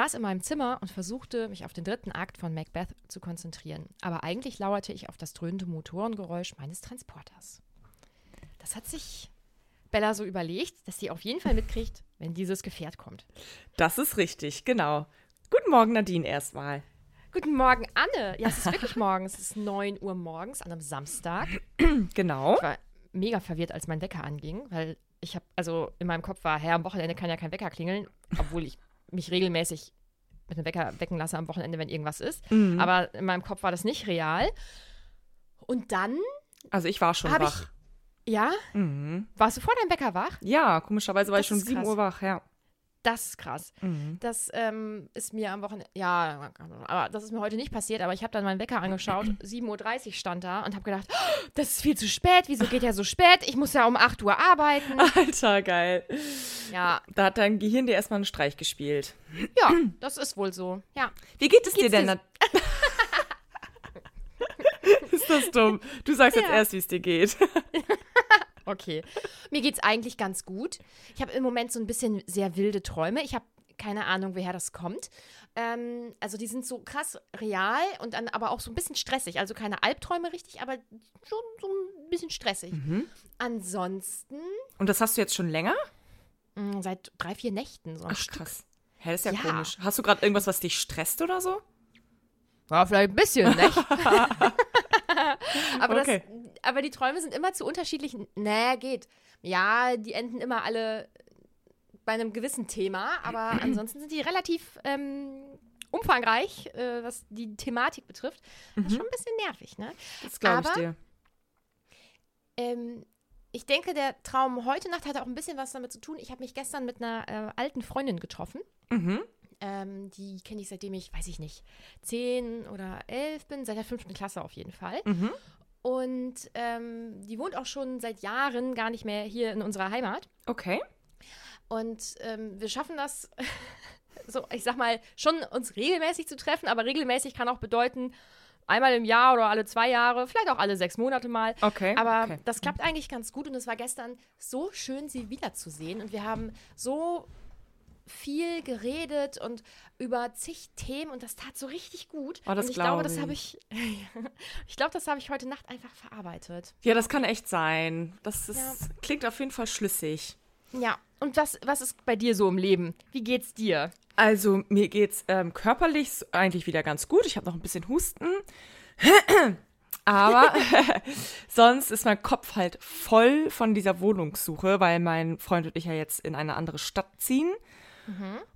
saß in meinem Zimmer und versuchte, mich auf den dritten Akt von Macbeth zu konzentrieren. Aber eigentlich lauerte ich auf das dröhnende Motorengeräusch meines Transporters. Das hat sich Bella so überlegt, dass sie auf jeden Fall mitkriegt, wenn dieses Gefährt kommt. Das ist richtig, genau. Guten Morgen, Nadine, erstmal. Guten Morgen, Anne. Ja, es ist wirklich morgen. Es ist 9 Uhr morgens an einem Samstag. Genau. Ich war mega verwirrt, als mein Wecker anging, weil ich habe, also in meinem Kopf war, Herr, am Wochenende kann ja kein Wecker klingeln, obwohl ich mich regelmäßig mit einem Wecker wecken lasse am Wochenende, wenn irgendwas ist. Mhm. Aber in meinem Kopf war das nicht real. Und dann, Also ich war schon wach. ja, Mhm. warst du vor deinem Wecker wach? Ja, komischerweise war Das ich schon ist 7 krass. Uhr wach, ja. Das ist krass. Mhm. Das ähm, ist mir am Wochenende, ja, aber das ist mir heute nicht passiert, aber ich habe dann meinen Wecker angeschaut, 7.30 Uhr stand da und habe gedacht, "Oh, das ist viel zu spät, wieso geht er so spät? Ich muss ja um 8 Uhr arbeiten. Alter, geil. Ja, Da hat dein Gehirn dir erstmal einen Streich gespielt. ja, das ist wohl so. Ja. Wie geht es dir denn? Nat- ist das dumm? Du sagst jetzt Ja. erst, wie es dir geht. Okay. Mir geht's eigentlich ganz gut. Ich habe im Moment so ein bisschen sehr wilde Träume. Ich habe keine Ahnung, woher das kommt. Ähm, also die sind so krass real und dann aber auch so ein bisschen stressig. Also keine Albträume richtig, aber schon so ein bisschen stressig. Ansonsten Und das hast du jetzt schon länger? mh, seit drei, vier Nächten so ein Ach, Stück. krass. Hä, das ist ja, Ja. komisch. Hast du gerade irgendwas, was dich stresst oder so? Ja, vielleicht ein bisschen, nicht? aber, Okay. das, aber die Träume sind immer zu unterschiedlich. Nee, geht. Ja, die enden immer alle bei einem gewissen Thema, aber ansonsten sind die relativ ähm, umfangreich, äh, was die Thematik betrifft. Das ist schon ein bisschen nervig, ne? Das glaube ich dir. Ähm, ich denke, der Traum heute Nacht hatte auch ein bisschen was damit zu tun. Ich habe mich gestern mit einer äh, alten Freundin getroffen. Mhm. Ähm, die kenne ich seitdem ich, weiß ich nicht, zehn oder elf bin, seit der fünften Klasse auf jeden Fall. Mhm. Und ähm, die wohnt auch schon seit Jahren gar nicht mehr hier in unserer Heimat. Okay. Und ähm, wir schaffen das, so, ich sag mal, schon uns regelmäßig zu treffen, aber regelmäßig kann auch bedeuten, einmal im Jahr oder alle zwei Jahre, vielleicht auch alle sechs Monate mal. Okay, Aber okay. das klappt eigentlich ganz gut und es war gestern so schön, sie wiederzusehen. Und wir haben so viel geredet und über zig Themen und das tat so richtig gut. Oh, das und ich glaube, glaub das habe ich, ich glaube, das habe ich heute Nacht einfach verarbeitet. Ja, das kann echt sein. Das ist, Ja. klingt auf jeden Fall schlüssig. Ja. Und was, was ist bei dir so im Leben? Wie geht's dir? Also, mir geht's ähm, körperlich eigentlich wieder ganz gut. Ich habe noch ein bisschen Husten. Aber sonst ist mein Kopf halt voll von dieser Wohnungssuche, weil mein Freund und ich ja jetzt in eine andere Stadt ziehen.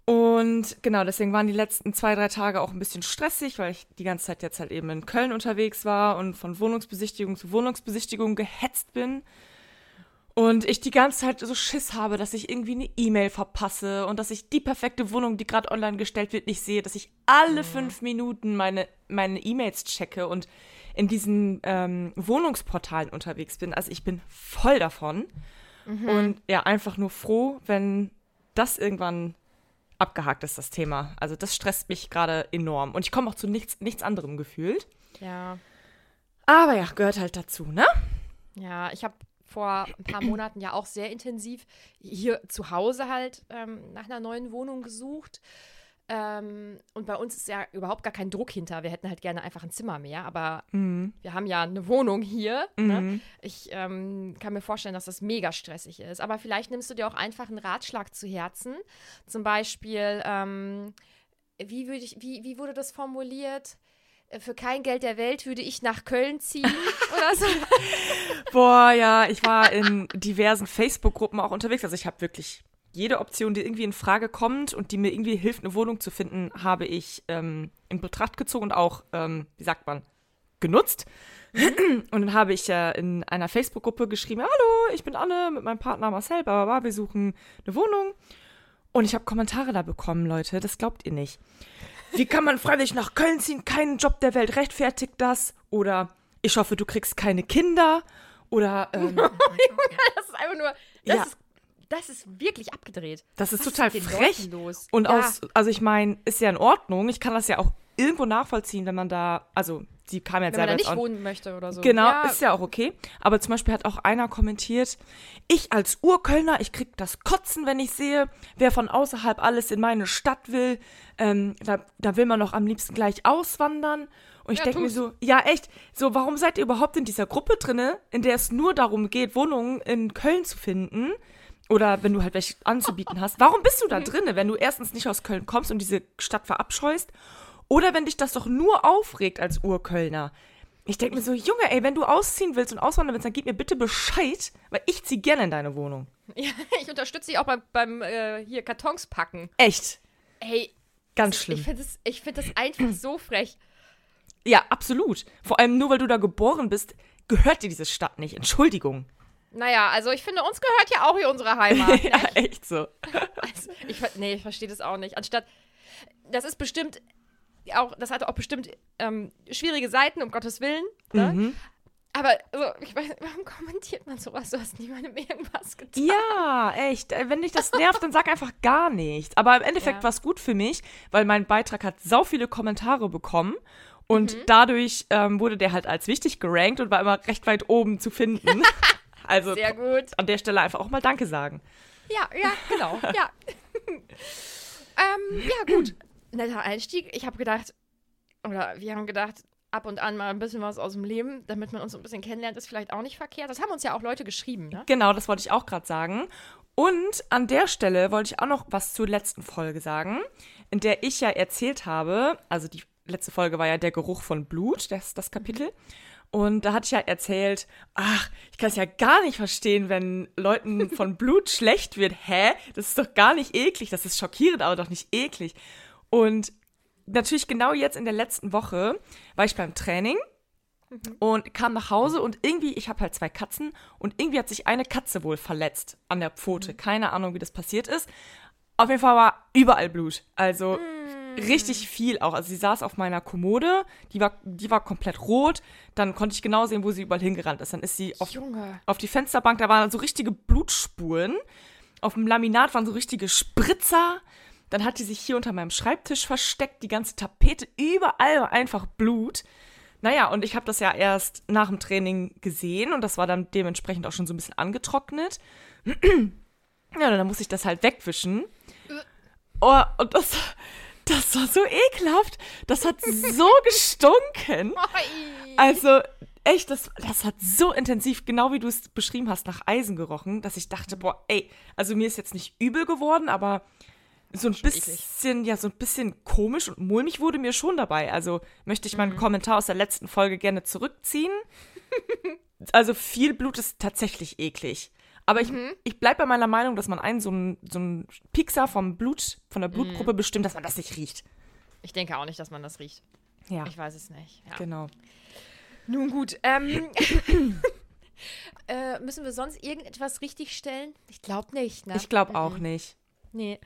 Und genau, deswegen waren die letzten zwei, drei Tage auch ein bisschen stressig, weil ich die ganze Zeit jetzt halt eben in Köln unterwegs war und von Wohnungsbesichtigung zu Wohnungsbesichtigung gehetzt bin. Und ich die ganze Zeit so Schiss habe, dass ich irgendwie eine E-Mail verpasse und dass ich die perfekte Wohnung, die gerade online gestellt wird, nicht sehe, dass ich alle fünf Minuten meine meine E-Mails checke und in diesen ähm, Wohnungsportalen unterwegs bin. Also ich bin voll davon. Und ja, einfach nur froh, wenn das irgendwann abgehakt ist, das Thema. Also das stresst mich gerade enorm. Und ich komme auch zu nichts, nichts anderem gefühlt. Ja. Aber ja, gehört halt dazu, ne? Ja, ich habe vor ein paar Monaten ja auch sehr intensiv hier zu Hause halt ähm, nach einer neuen Wohnung gesucht. Ähm, und bei uns ist ja überhaupt gar kein Druck hinter. Wir hätten halt gerne einfach ein Zimmer mehr, aber wir haben ja eine Wohnung hier. Ne? Ich ähm, kann mir vorstellen, dass das mega stressig ist. Aber vielleicht nimmst du dir auch einfach einen Ratschlag zu Herzen. Zum Beispiel, ähm, wie, würde ich, wie, wie wurde das formuliert? Äh, Für kein Geld der Welt würde ich nach Köln ziehen oder so. Boah, ja, ich war in diversen Facebook-Gruppen auch unterwegs. Also ich habe wirklich jede Option, die irgendwie in Frage kommt und die mir irgendwie hilft, eine Wohnung zu finden, habe ich ähm, in Betracht gezogen und auch, ähm, wie sagt man, genutzt. Und dann habe ich ja in einer Facebook-Gruppe geschrieben, hallo, ich bin Anne mit meinem Partner Marcel, bla, bla, bla, wir suchen eine Wohnung. Und ich habe Kommentare da bekommen, Leute, das glaubt ihr nicht. Wie kann man freiwillig nach Köln ziehen? Kein Job der Welt rechtfertigt das. Oder ich hoffe, du kriegst keine Kinder. Oder ähm, Das ist einfach nur. Das, Ja. ist, das ist wirklich abgedreht. Das ist Was total den frech. Und ja. aus, also ich meine, ist ja in Ordnung. Ich kann das ja auch irgendwo nachvollziehen, wenn man da, also sie kam jetzt wenn man selber da jetzt nicht auch, wohnen möchte oder so. Genau, ja, ist ja auch okay. Aber zum Beispiel hat auch einer kommentiert, ich als Urkölner, ich krieg das Kotzen, wenn ich sehe, wer von außerhalb alles in meine Stadt will, ähm, da, da will man doch am liebsten gleich auswandern. Und ich Ja, denke mir so, ja echt, so warum seid ihr überhaupt in dieser Gruppe drinne, in der es nur darum geht, Wohnungen in Köln zu finden? Oder wenn du halt welche anzubieten hast. Warum bist du da drinne, wenn du erstens nicht aus Köln kommst und diese Stadt verabscheust? Oder wenn dich das doch nur aufregt als Urkölner. Ich denke mir so, Junge, ey, wenn du ausziehen willst und auswandern willst, dann gib mir bitte Bescheid, weil ich zieh gerne in deine Wohnung. ja, ich unterstütze dich auch beim, beim äh, hier Kartons packen. Echt. Hey, Ganz ich schlimm. finde das, ich find das einfach so frech. Ja, absolut. Vor allem nur, weil du da geboren bist, gehört dir diese Stadt nicht. Entschuldigung. Naja, also ich finde, uns gehört ja auch hier unsere Heimat. ja, echt so. Also, ich, nee, ich verstehe das auch nicht. Anstatt, das ist bestimmt auch, das hatte auch bestimmt ähm, schwierige Seiten, um Gottes Willen. Ne? Mhm. Aber also, ich weiß, warum kommentiert man sowas? Du hast niemandem irgendwas getan. Ja, echt. Äh, Wenn dich das nervt, dann sag einfach gar nichts. Aber im Endeffekt Ja. war es gut für mich, weil mein Beitrag hat sau viele Kommentare bekommen. Und dadurch ähm, wurde der halt als wichtig gerankt und war immer recht weit oben zu finden. also Sehr gut. an der Stelle einfach auch mal Danke sagen. Ja, ja, genau. ja. ähm, ja, gut. Netter Einstieg. Ich habe gedacht, oder wir haben gedacht, ab und an mal ein bisschen was aus dem Leben, damit man uns so ein bisschen kennenlernt, ist vielleicht auch nicht verkehrt. Das haben uns ja auch Leute geschrieben, ne? Genau, das wollte ich auch gerade sagen. Und an der Stelle wollte ich auch noch was zur letzten Folge sagen, in der ich ja erzählt habe, also die letzte Folge war ja der Geruch von Blut, das das Kapitel. Und da hatte ich ja erzählt, ach, ich kann es ja gar nicht verstehen, wenn Leuten von Blut schlecht wird. Hä? Das ist doch gar nicht eklig. Das ist schockierend, aber doch nicht eklig. Und natürlich genau jetzt in der letzten Woche war ich beim Training und kam nach Hause und irgendwie, ich habe halt zwei Katzen und irgendwie hat sich eine Katze wohl verletzt an der Pfote. Keine Ahnung, wie das passiert ist. Auf jeden Fall war überall Blut. Also richtig viel auch. Also sie saß auf meiner Kommode, die war, die war komplett rot. Dann konnte ich genau sehen, wo sie überall hingerannt ist. Dann ist sie auf, auf die Fensterbank, da waren so richtige Blutspuren. Auf dem Laminat waren so richtige Spritzer. Dann hat die sich hier unter meinem Schreibtisch versteckt, die ganze Tapete, überall war einfach Blut. Naja, und ich habe das ja erst nach dem Training gesehen und das war dann dementsprechend auch schon so ein bisschen angetrocknet. Ja, dann muss ich das halt wegwischen. Oh, und das, das war so ekelhaft. Das hat so gestunken. Also, echt, das, das hat so intensiv, genau wie du es beschrieben hast, nach Eisen gerochen, dass ich dachte, boah, ey, also mir ist jetzt nicht übel geworden, aber so ein bisschen, ja, so ein bisschen komisch und mulmig wurde mir schon dabei. Also möchte ich meinen Kommentar aus der letzten Folge gerne zurückziehen. also viel Blut ist tatsächlich eklig. Aber ich, ich bleibe bei meiner Meinung, dass man einen so einen so einen Piekser vom Blut, von der Blutgruppe bestimmt, dass man das nicht riecht. Ich denke auch nicht, dass man das riecht. Ja, Ich weiß es nicht. Ja. genau. Nun gut. Ähm, äh, müssen wir sonst irgendetwas richtig stellen? Ich glaube nicht, ne? Ich glaube auch nicht. Nee.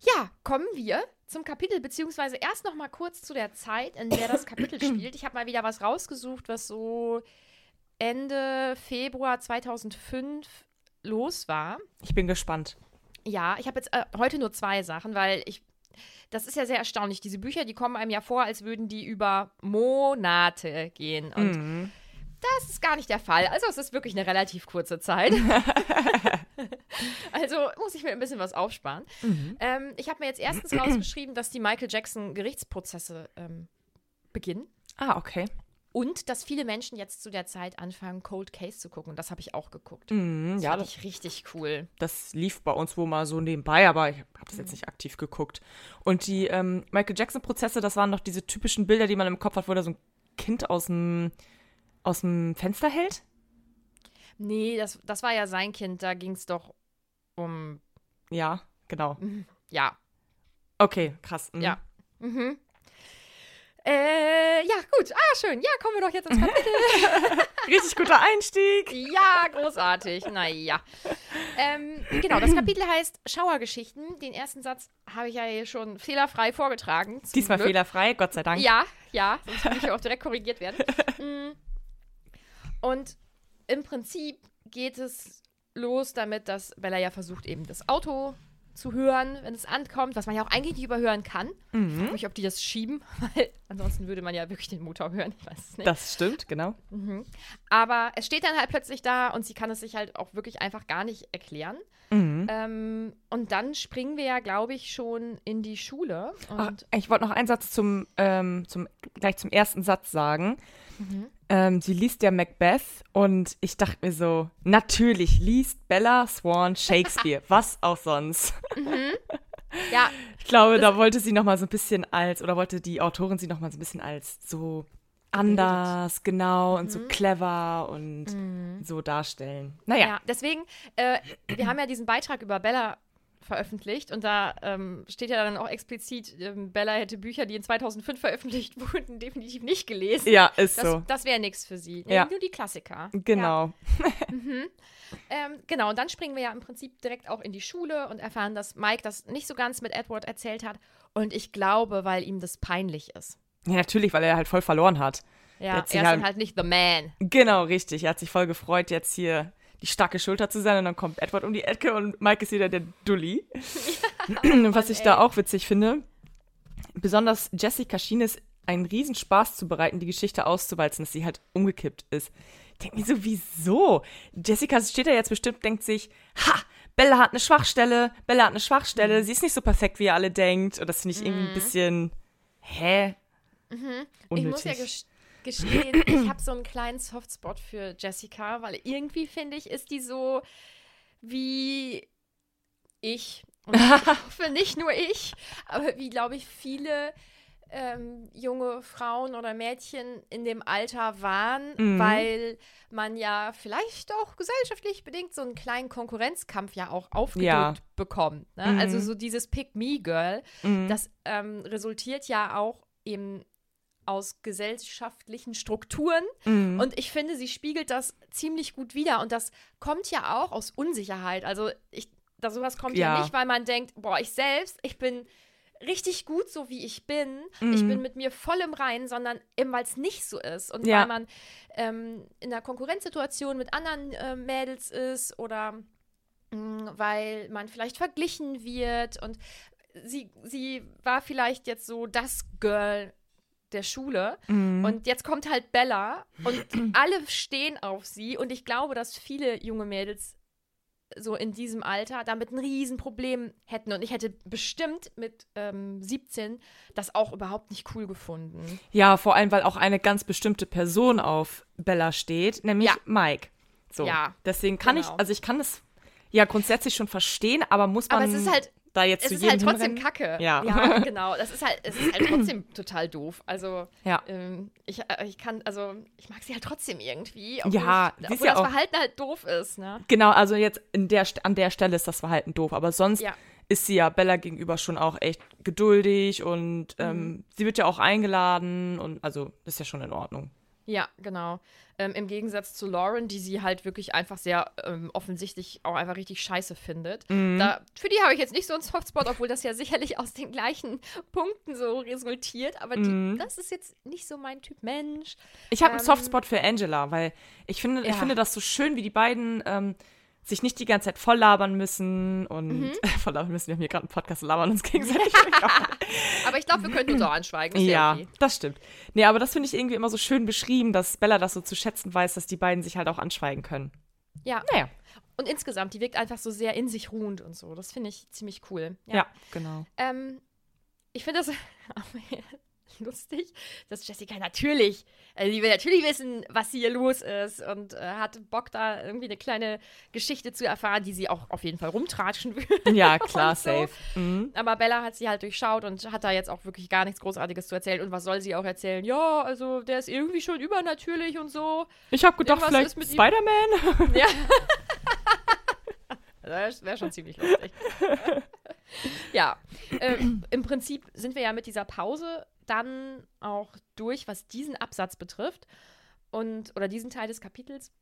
Ja, kommen wir zum Kapitel, beziehungsweise erst noch mal kurz zu der Zeit, in der das Kapitel spielt. Ich habe mal wieder was rausgesucht, was so Ende Februar 2005 los war. Ich bin gespannt. Ja, ich habe jetzt äh, heute nur zwei Sachen, weil ich. Das ist ja sehr erstaunlich. Diese Bücher, die kommen einem ja vor, als würden die über Monate gehen. Und das ist gar nicht der Fall. Also es ist wirklich eine relativ kurze Zeit. also muss ich mir ein bisschen was aufsparen. Ähm, ich habe mir jetzt erstens rausgeschrieben, dass die Michael Jackson Gerichtsprozesse ähm, beginnen. Ah, okay. Und dass viele Menschen jetzt zu der Zeit anfangen, Cold Case zu gucken. Das habe ich auch geguckt. Mhm, Das ja, fand das, ich richtig cool. das lief bei uns wohl mal so nebenbei, aber ich habe das Mhm. jetzt nicht aktiv geguckt. Und die ähm, Michael Jackson-Prozesse, das waren noch diese typischen Bilder, die man im Kopf hat, wo da so ein Kind aus dem, aus dem Fenster hält. Nee, das, das war ja sein Kind. Da ging es doch um. Ja, genau. Ja, Okay, krass. mhm. ja. Mhm. Äh, ja, gut. Ah, schön. Ja, kommen wir doch jetzt ins Kapitel. Richtig guter Einstieg. Ja, großartig. Naja. Ähm, genau, das Kapitel heißt Schauergeschichten. Den ersten Satz habe ich ja hier schon fehlerfrei vorgetragen. Diesmal Glück. fehlerfrei, Gott sei Dank. Ja, ja, sonst würde ich auch direkt korrigiert werden. Mm. Und im Prinzip geht es los damit, dass Bella ja versucht, eben das Auto zu hören, wenn es ankommt, was man ja auch eigentlich nicht überhören kann. Mhm. Ich frage mich, ob die das schieben, weil ansonsten würde man ja wirklich den Motor hören. Ich weiß es nicht. Das stimmt, genau. Aber es steht dann halt plötzlich da und sie kann es sich halt auch wirklich einfach gar nicht erklären. Mhm. Ähm, und dann springen wir ja, glaube ich, schon in die Schule. Ach, ich wollte noch einen Satz zum, ähm, zum, gleich zum ersten Satz sagen. Ähm, sie liest ja Macbeth und ich dachte mir so, natürlich liest Bella Swan Shakespeare. Was auch sonst. ja, Ich glaube, da wollte sie noch mal so ein bisschen als, oder wollte die Autorin sie noch mal so ein bisschen als so anders, genau, und so clever und so darstellen. Naja, Ja, deswegen, äh, wir haben ja diesen Beitrag über Bella veröffentlicht und da ähm, steht ja dann auch explizit, ähm, Bella hätte Bücher, die in 2005 veröffentlicht wurden, definitiv nicht gelesen. ja, ist Das, so. das wäre nichts für sie. Ja. Nur die Klassiker. Genau. Ja. Ähm, genau, und dann springen wir ja im Prinzip direkt auch in die Schule und erfahren, dass Mike das nicht so ganz mit Edward erzählt hat. Und ich glaube, weil ihm das peinlich ist. Ja, natürlich, weil er halt voll verloren hat. Ja, er ist halt- halt nicht the man. Genau, richtig. Er hat sich voll gefreut, jetzt hier die starke Schulter zu sein. Und dann kommt Edward um die Ecke und Mike ist wieder der Dulli. und was ich da auch witzig finde, besonders Jessica schien es einen Riesenspaß zu bereiten, die Geschichte auszuwalzen, dass sie halt umgekippt ist. Ich denke mir so, wieso? Jessica steht da jetzt bestimmt, denkt sich, ha, Bella hat eine Schwachstelle, Bella hat eine Schwachstelle, sie ist nicht so perfekt, wie ihr alle denkt. Und das finde ich irgendwie ein bisschen, hä? Ich muss ja ges- gestehen, ich habe so einen kleinen Softspot für Jessica, weil irgendwie finde ich, ist die so wie ich. Und ich hoffe nicht nur ich, aber wie, glaube ich, viele ähm, junge Frauen oder Mädchen in dem Alter waren, Mhm. weil man ja vielleicht auch gesellschaftlich bedingt so einen kleinen Konkurrenzkampf ja auch aufgedrückt Ja. bekommt. Ne? Mhm. Also so dieses Pick-Me-Girl, Mhm. das ähm, resultiert ja auch eben aus gesellschaftlichen Strukturen. Mhm. Und ich finde, sie spiegelt das ziemlich gut wider. Und das kommt ja auch aus Unsicherheit. Also ich, da sowas kommt ja. Ja. nicht, weil man denkt, boah, ich selbst, ich bin richtig gut so, wie ich bin. Ich Mhm. bin mit mir voll im Reinen, sondern eben, weil es nicht so ist. Und Ja. weil man ähm, in einer Konkurrenzsituation mit anderen äh, Mädels ist oder mh, weil man vielleicht verglichen wird. Und sie, sie war vielleicht jetzt so das Girl der Schule. Mhm. Und jetzt kommt halt Bella und alle stehen auf sie. Und ich glaube, dass viele junge Mädels so in diesem Alter damit ein Riesenproblem hätten. Und ich hätte bestimmt mit ähm, 17 das auch überhaupt nicht cool gefunden. Ja, vor allem, weil auch eine ganz bestimmte Person auf Bella steht, nämlich Ja. Mike. So. Ja, Deswegen kann genau. ich, also ich kann es ja grundsätzlich schon verstehen, aber muss man. Aber es ist halt da jetzt es zu ist jedem halt trotzdem kacke. Ja. ja, genau. Das ist halt, es ist halt trotzdem total doof. Also, Ja. ähm, ich, äh, ich kann, also, ich mag sie halt trotzdem irgendwie. Obwohl Ja, ich, ist obwohl ja das Verhalten halt doof ist, ne? Genau, also jetzt der, an der Stelle ist das Verhalten doof, aber sonst Ja. ist sie ja Bella gegenüber schon auch echt geduldig und Mhm. ähm, sie wird ja auch eingeladen und also ist ja schon in Ordnung. Ja, genau. Ähm, Im Gegensatz zu Lauren, die sie halt wirklich einfach sehr ähm, offensichtlich auch einfach richtig scheiße findet. Mhm. Da, für die habe ich jetzt nicht so einen Softspot, obwohl das ja sicherlich aus den gleichen Punkten so resultiert. Aber Mhm. die, das ist jetzt nicht so mein Typ Mensch. Ich habe einen Ähm, Softspot für Angela, weil ich finde, ich Ja. finde das so schön, wie die beiden ähm, sich nicht die ganze Zeit voll labern müssen und Mhm. voll labern müssen. Wir haben hier gerade einen Podcast labern uns gegenseitig. Aber ich glaube, wir könnten uns auch anschweigen. Ja, okay. das stimmt. Nee, aber das finde ich irgendwie immer so schön beschrieben, dass Bella das so zu schätzen weiß, dass die beiden sich halt auch anschweigen können. Ja. Naja, Und insgesamt, die wirkt einfach so sehr in sich ruhend und so. Das finde ich ziemlich cool. ja, genau. Ähm, ich finde das lustig, dass Jessica natürlich, also die will natürlich wissen, was hier los ist und äh, hat Bock da irgendwie eine kleine Geschichte zu erfahren, die sie auch auf jeden Fall rumtratschen würde. Ja, klar, so. safe. Mhm. Aber Bella hat sie halt durchschaut und hat da jetzt auch wirklich gar nichts Großartiges zu erzählen. Und was soll sie auch erzählen? Ja, also der ist irgendwie schon übernatürlich und so. Ich habe gedacht, Irgendwas vielleicht Spider-Man. Ja. Das wäre schon ziemlich lustig. ja, ähm, im Prinzip sind wir ja mit dieser Pause dann auch durch, was diesen Absatz betrifft und oder diesen Teil des Kapitels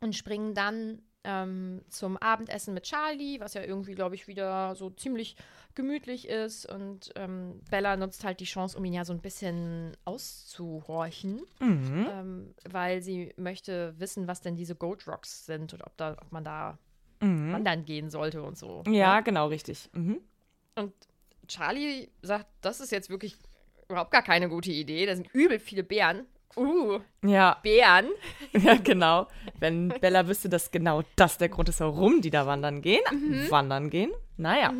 und springen dann ähm, zum Abendessen mit Charlie, was ja irgendwie, glaube ich, wieder so ziemlich gemütlich ist und ähm, Bella nutzt halt die Chance, um ihn ja so ein bisschen auszuhorchen, Mhm. ähm, weil sie möchte wissen, was denn diese Goat Rocks sind und ob, da, ob man da Mhm. wandern gehen sollte und so. Ja, ne? genau, richtig. Mhm. Und Charlie sagt, das ist jetzt wirklich überhaupt gar keine gute Idee. Da sind übel viele Bären. Uh, Ja, Bären. ja, genau. Wenn Bella wüsste, dass genau das der Grund ist, warum die da wandern gehen. Mhm. Wandern gehen? Naja.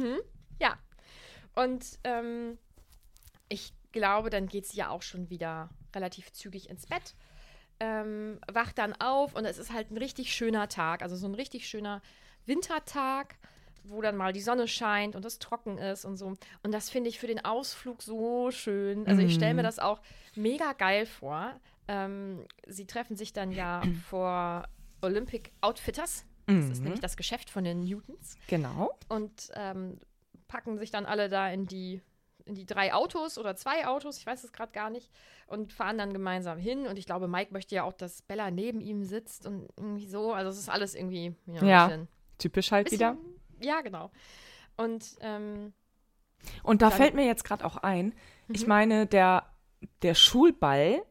Ja. Und ähm, ich glaube, dann geht sie ja auch schon wieder relativ zügig ins Bett. Ähm, wacht dann auf und es ist halt ein richtig schöner Tag. Also so ein richtig schöner Wintertag, wo dann mal die Sonne scheint und es trocken ist und so. Und das finde ich für den Ausflug so schön. Also ich stelle mir das auch mega geil vor. Ähm, sie treffen sich dann ja vor Olympic Outfitters. Das ist nämlich das Geschäft von den Newtons Genau. und ähm, packen sich dann alle da in die, in die drei Autos oder zwei Autos, ich weiß es gerade gar nicht, und fahren dann gemeinsam hin. Und ich glaube, Mike möchte ja auch, dass Bella neben ihm sitzt und irgendwie so. Also es ist alles irgendwie ja, Ja. Typisch halt wieder. Ja, genau. Und ähm, Und da Dann- fällt mir jetzt gerade auch ein, Mhm. ich meine, der, der Schulball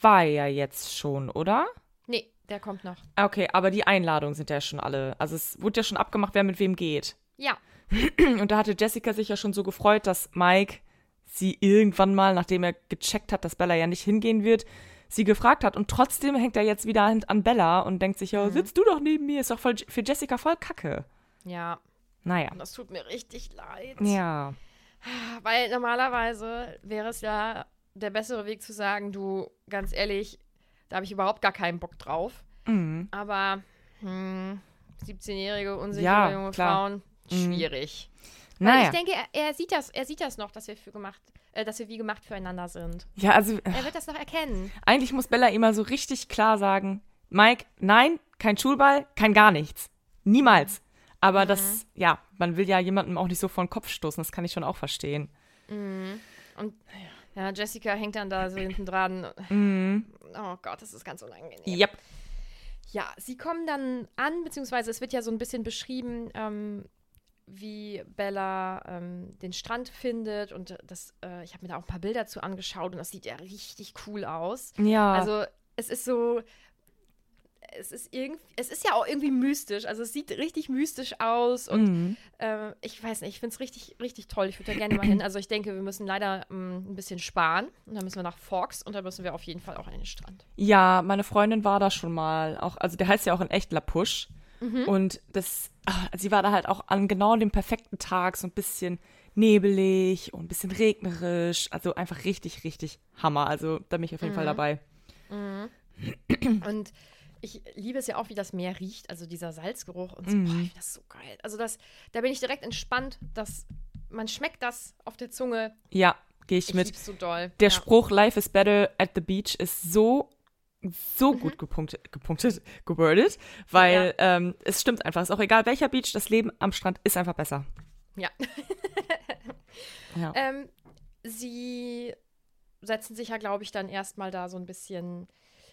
war ja jetzt schon, oder? nee, der kommt noch. Ah, Okay, aber die Einladungen sind ja schon alle. Also es wurde ja schon abgemacht, wer mit wem geht. Ja, Und da hatte Jessica sich ja schon so gefreut, dass Mike sie irgendwann mal, nachdem er gecheckt hat, dass Bella ja nicht hingehen wird, sie gefragt hat. Und trotzdem hängt er jetzt wieder an an Bella und denkt sich, ja, Mhm. sitzt du doch neben mir, ist doch voll, für Jessica voll kacke. Ja. Naja. Und das tut mir richtig leid. Ja. Weil normalerweise wäre es ja der bessere Weg zu sagen, du, ganz ehrlich, da habe ich überhaupt gar keinen Bock drauf. Mhm. Aber hm, 17-jährige, unsichere Ja, junge klar. Frauen, schwierig. Weil Naja. ich denke, er, er sieht das, er sieht das noch, dass wir für gemacht, äh, dass wir wie gemacht füreinander sind. Ja, also Er wird das noch erkennen. eigentlich muss Bella immer so richtig klar sagen, Mike, nein, kein Schulball, kein gar nichts. Niemals. Aber das, ja, man will ja jemandem auch nicht so vor den Kopf stoßen, das kann ich schon auch verstehen. Und ja, Jessica hängt dann da so hinten dran. Oh Gott, das ist ganz unangenehm. Yep. Ja, sie kommen dann an, beziehungsweise es wird ja so ein bisschen beschrieben, ähm, wie Bella ähm, den Strand findet und das, äh, ich habe mir da auch ein paar Bilder zu angeschaut und das sieht ja richtig cool aus. Ja. Also es ist so, es ist irgendwie, es ist ja auch irgendwie mystisch. Also es sieht richtig mystisch aus und Mhm. äh, ich weiß nicht, ich finde es richtig, richtig toll. Ich würde da gerne mal hin. Also ich denke, wir müssen leider ähm, ein bisschen sparen und dann müssen wir nach Forks und dann müssen wir auf jeden Fall auch an den Strand. Ja, meine Freundin war da schon mal. Auch, also der heißt ja auch in echt La Push. Und das, ah, sie war da halt auch an genau dem perfekten Tag, so ein bisschen nebelig und ein bisschen regnerisch. Also einfach richtig, richtig Hammer. Also da bin ich auf jeden Fall dabei. Und Ich liebe es ja auch, wie das Meer riecht, also dieser Salzgeruch und so. Mhm. Boah, ich finde das so geil. Also das, da bin ich direkt entspannt, dass man schmeckt das auf der Zunge. Ja, gehe ich, Ich mit. so doll. Der ja. Spruch Life is better at the beach ist so so Mhm. gut gepunktet, gepunktet, gewordet, weil ähm, es stimmt einfach. Ist auch egal welcher Beach, das Leben am Strand ist einfach besser. Ja. Ja. Ähm, sie setzen sich ja, glaube ich, dann erstmal da so ein bisschen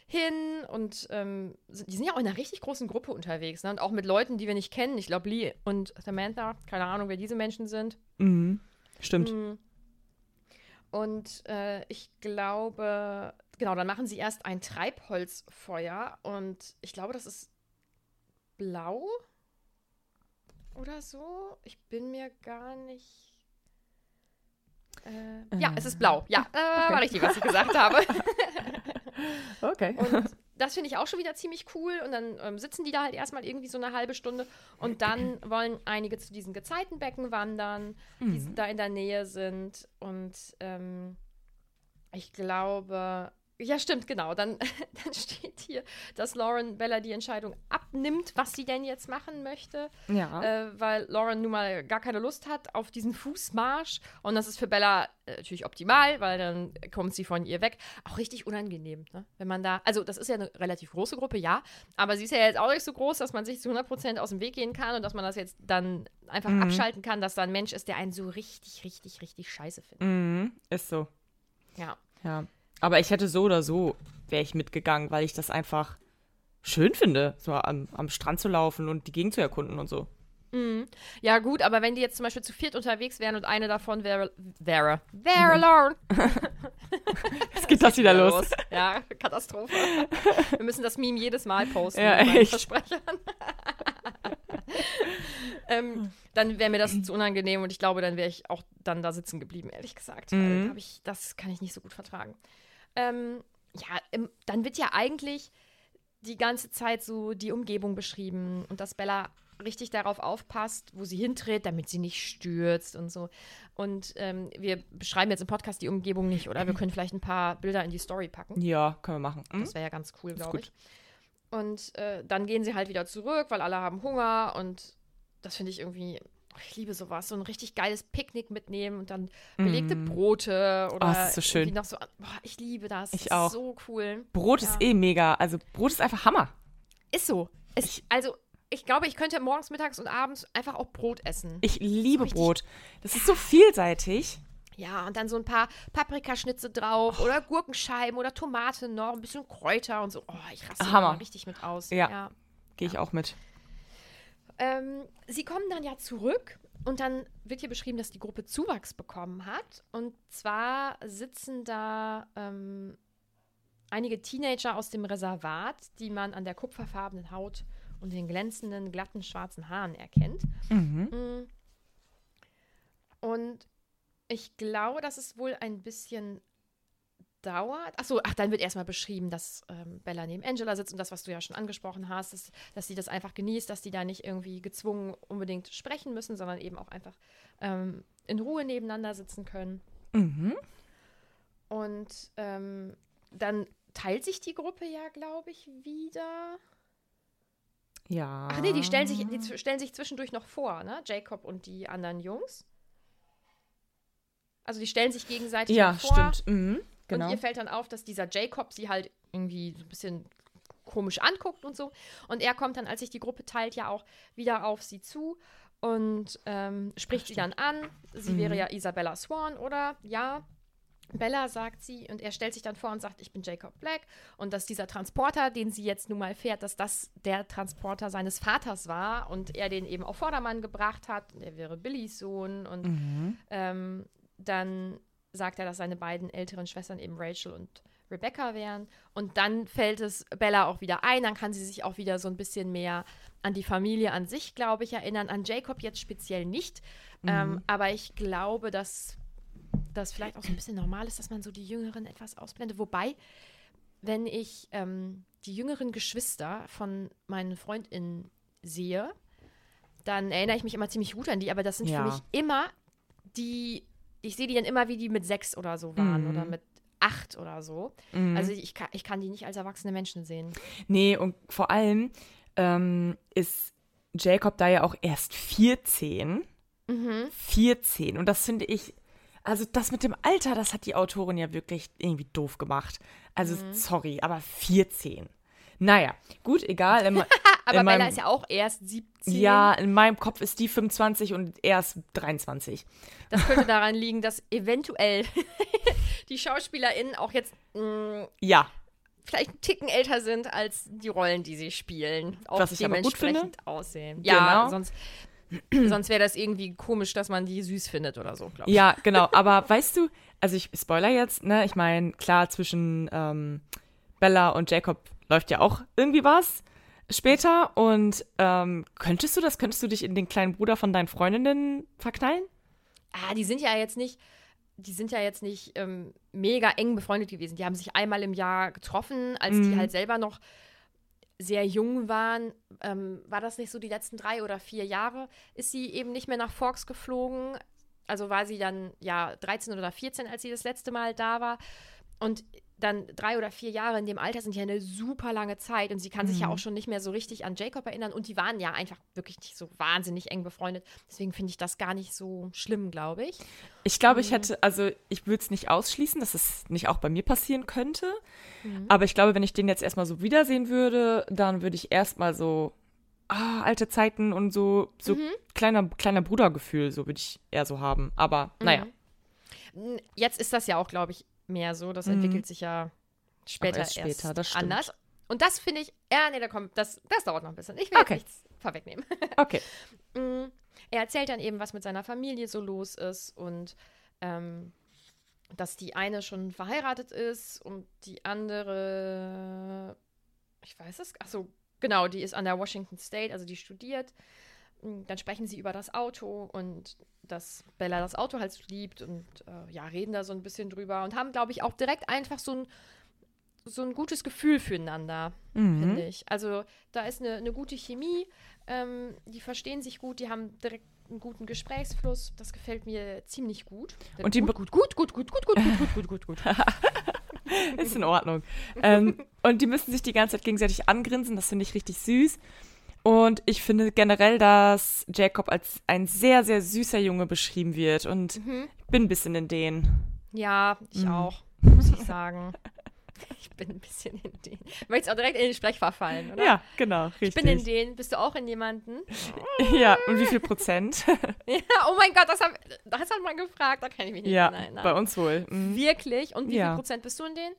hin und ähm, die sind ja auch in einer richtig großen Gruppe unterwegs ne? und auch mit Leuten, die wir nicht kennen. Ich glaube, Lee und Samantha, keine Ahnung, wer diese Menschen sind. Mhm. Stimmt. Mhm. Und äh, ich glaube, genau, dann machen sie erst ein Treibholzfeuer und ich glaube, das ist blau oder so. Ich bin mir gar nicht. Äh, ja, es ist blau. Ja, äh, war richtig, was ich gesagt habe. Okay. Und das finde ich auch schon wieder ziemlich cool. Und dann ähm, sitzen die da halt erstmal irgendwie so eine halbe Stunde. Und dann wollen einige zu diesen Gezeitenbecken wandern, die da in der Nähe sind. Und ähm, ich glaube, ja, stimmt, genau. Dann, dann steht hier, dass Lauren Bella die Entscheidung abnimmt, was sie denn jetzt machen möchte. ja. Äh, weil Lauren nun mal gar keine Lust hat auf diesen Fußmarsch. Und das ist für Bella äh, natürlich optimal, weil dann kommt sie von ihr weg. Auch richtig unangenehm, ne? wenn man da. Also, das ist ja eine relativ große Gruppe, ja. Aber sie ist ja jetzt auch nicht so groß, dass man sich zu 100% aus dem Weg gehen kann und dass man das jetzt dann einfach abschalten kann, dass da ein Mensch ist, der einen so richtig, richtig, richtig scheiße findet. mhm. Ist so. Ja. Ja. Aber ich hätte so oder so, wäre ich mitgegangen, weil ich das einfach schön finde, so am, am Strand zu laufen und die Gegend zu erkunden und so. Ja, gut, aber wenn die jetzt zum Beispiel zu viert unterwegs wären und eine davon wäre. Wäre. Wäre Lauren. Jetzt geht das wieder los. Ja, Katastrophe. Wir müssen das Meme jedes Mal posten. Ja, echt. Versprechern. ähm, dann wäre mir das zu unangenehm und ich glaube, dann wäre ich auch dann da sitzen geblieben, ehrlich gesagt. Mhm. ich, das kann ich nicht so gut vertragen. Ähm, ja, im, dann wird ja eigentlich die ganze Zeit so die Umgebung beschrieben und dass Bella richtig darauf aufpasst, wo sie hintritt, damit sie nicht stürzt und so. Und ähm, wir beschreiben jetzt im Podcast die Umgebung nicht, oder? Wir können vielleicht ein paar Bilder in die Story packen. Ja, können wir machen. Hm? Das wäre ja ganz cool, glaube ich. Und äh, dann gehen sie halt wieder zurück, weil alle haben Hunger und das finde ich irgendwie, ich liebe sowas, so ein richtig geiles Picknick mitnehmen und dann belegte Brote oder Oh, das ist so schön. noch so, boah, ich liebe das. Ich das auch. Ist so cool. Brot Ja. ist eh mega. Also Brot ist einfach Hammer. Ist so. Es, also, ich glaube, ich könnte morgens, mittags und abends einfach auch Brot essen. Ich liebe richtig- Brot. Das ist so vielseitig. Ja, und dann so ein paar Paprikaschnitze drauf oder Gurkenscheiben oder Tomate noch, ein bisschen Kräuter und so. Oh, ich raste richtig mit aus. Ja. ja. Gehe ich auch mit. Ähm, sie kommen dann ja zurück und dann wird hier beschrieben, dass die Gruppe Zuwachs bekommen hat. Und zwar sitzen da ähm, einige Teenager aus dem Reservat, die man an der kupferfarbenen Haut und den glänzenden, glatten, schwarzen Haaren erkennt. Mm. Und ich glaube, dass es wohl ein bisschen dauert. Achso, ach, dann wird erstmal beschrieben, dass ähm, Bella neben Angela sitzt und das, was du ja schon angesprochen hast, dass, dass sie das einfach genießt, dass die da nicht irgendwie gezwungen unbedingt sprechen müssen, sondern eben auch einfach ähm, in Ruhe nebeneinander sitzen können. Und ähm, dann teilt sich die Gruppe ja, glaube ich, wieder. Ja. Ach nee, die stellen sich, die stellen sich zwischendurch noch vor, ne? Jacob und die anderen Jungs. Also die stellen sich gegenseitig Ja, noch vor. stimmt. Mhm. Genau. Und ihr fällt dann auf, dass dieser Jacob sie halt irgendwie so ein bisschen komisch anguckt und so. Und er kommt dann, als sich die Gruppe teilt, ja auch wieder auf sie zu und ähm, spricht sie dann an. Sie wäre ja Isabella Swan, oder? Ja. Bella sagt sie und er stellt sich dann vor und sagt, ich bin Jacob Black und dass dieser Transporter, den sie jetzt nun mal fährt, dass das der Transporter seines Vaters war und er den eben auf Vordermann gebracht hat und er wäre Billys Sohn und ähm, dann sagt er, dass seine beiden älteren Schwestern eben Rachel und Rebecca wären. Und dann fällt es Bella auch wieder ein. Dann kann sie sich auch wieder so ein bisschen mehr an die Familie an sich, glaube ich, erinnern. An Jacob jetzt speziell nicht. Ähm, aber ich glaube, dass das vielleicht auch so ein bisschen normal ist, dass man so die Jüngeren etwas ausblendet. Wobei, wenn ich ähm, die jüngeren Geschwister von meinen FreundInnen sehe, dann erinnere ich mich immer ziemlich gut an die. Aber das sind Ja. für mich immer die, ich sehe die dann immer, wie die mit sechs oder so waren oder mit acht oder so. Also ich kann, ich kann die nicht als erwachsene Menschen sehen. Nee, und vor allem ähm, ist Jacob da ja auch erst 14. 14. Und das finde ich, also das mit dem Alter, das hat die Autorin ja wirklich irgendwie doof gemacht. Also sorry, aber 14. Naja, gut, egal. Aber in Bella meinem, ist ja auch erst 17. Ja, in meinem Kopf ist die 25 und er ist 23. Das könnte daran liegen, dass eventuell die SchauspielerInnen auch jetzt mh, Ja, vielleicht einen Ticken älter sind als die Rollen, die sie spielen. Auch Was ich aber gut finde. aussehen. Ja, Genau. sonst, sonst wäre das irgendwie komisch, dass man die süß findet oder so, glaube ich. Ja, genau. Aber weißt du, also ich spoiler jetzt, ne? Ich meine, klar, zwischen ähm, Bella und Jacob läuft ja auch irgendwie was später. Und ähm, könntest du das, könntest du dich in den kleinen Bruder von deinen Freundinnen verknallen? Ah, die sind ja jetzt nicht, die sind ja jetzt nicht ähm, mega eng befreundet gewesen. Die haben sich einmal im Jahr getroffen, als Mhm. die halt selber noch sehr jung waren. Ähm, war das nicht so die letzten drei oder vier Jahre? Ist sie eben nicht mehr nach Forks geflogen? Also war sie dann ja 13 oder 14, als sie das letzte Mal da war. Und dann drei oder vier Jahre in dem Alter sind ja eine super lange Zeit und sie kann sich ja auch schon nicht mehr so richtig an Jacob erinnern und die waren ja einfach wirklich nicht so wahnsinnig eng befreundet. Deswegen finde ich das gar nicht so schlimm, glaube ich. Ich glaube, ich hätte, also ich würde es nicht ausschließen, dass es nicht auch bei mir passieren könnte. Aber ich glaube, wenn ich den jetzt erstmal so wiedersehen würde, dann würde ich erstmal so, ah, alte Zeiten und so, so kleiner, kleiner Brudergefühl, so würde ich eher so haben. Aber naja. N- Jetzt ist das ja auch, glaube ich, mehr so. Das entwickelt sich ja später, erst erst, später, das stimmt. anders. Und das finde ich, ja, nee, da kommt, das, das dauert noch ein bisschen. Ich will Okay. nichts vorwegnehmen. Okay. Mm, er erzählt dann eben, was mit seiner Familie so los ist und ähm, dass die eine schon verheiratet ist und die andere, ich weiß es, achso, genau, die ist an der Washington State, also die studiert. Mm, Dann sprechen sie über das Auto und dass Bella das Auto halt liebt und äh, ja, reden da so ein bisschen drüber und haben, glaube ich, auch direkt einfach so ein, so ein gutes Gefühl füreinander, finde ich. Also da ist eine, eine gute Chemie, ähm, die verstehen sich gut, die haben direkt einen guten Gesprächsfluss. Das gefällt mir ziemlich gut. Und die gut, gut, gut, gut, gut, gut, gut, gut, gut, gut, gut, gut. Ist in Ordnung. ähm, und die müssen sich die ganze Zeit gegenseitig angrinsen. Das finde ich richtig süß. Und ich finde generell, dass Jacob als ein sehr, sehr süßer Junge beschrieben wird. Und Mhm. ich bin ein bisschen in den. Ja, ich Mhm. auch, muss ich sagen. Ich bin ein bisschen in den. Du möchtest auch direkt in den Sprech verfallen, oder? Ja, genau, richtig. Ich bin in den. Bist du auch in jemanden? Ja, und wie viel Prozent? Ja, oh mein Gott, das, hab, das hat man gefragt. Da kann ich mich nicht ja, dran erinnern. bei uns wohl. Mhm. Wirklich? Und wie Ja. viel Prozent bist du in denen?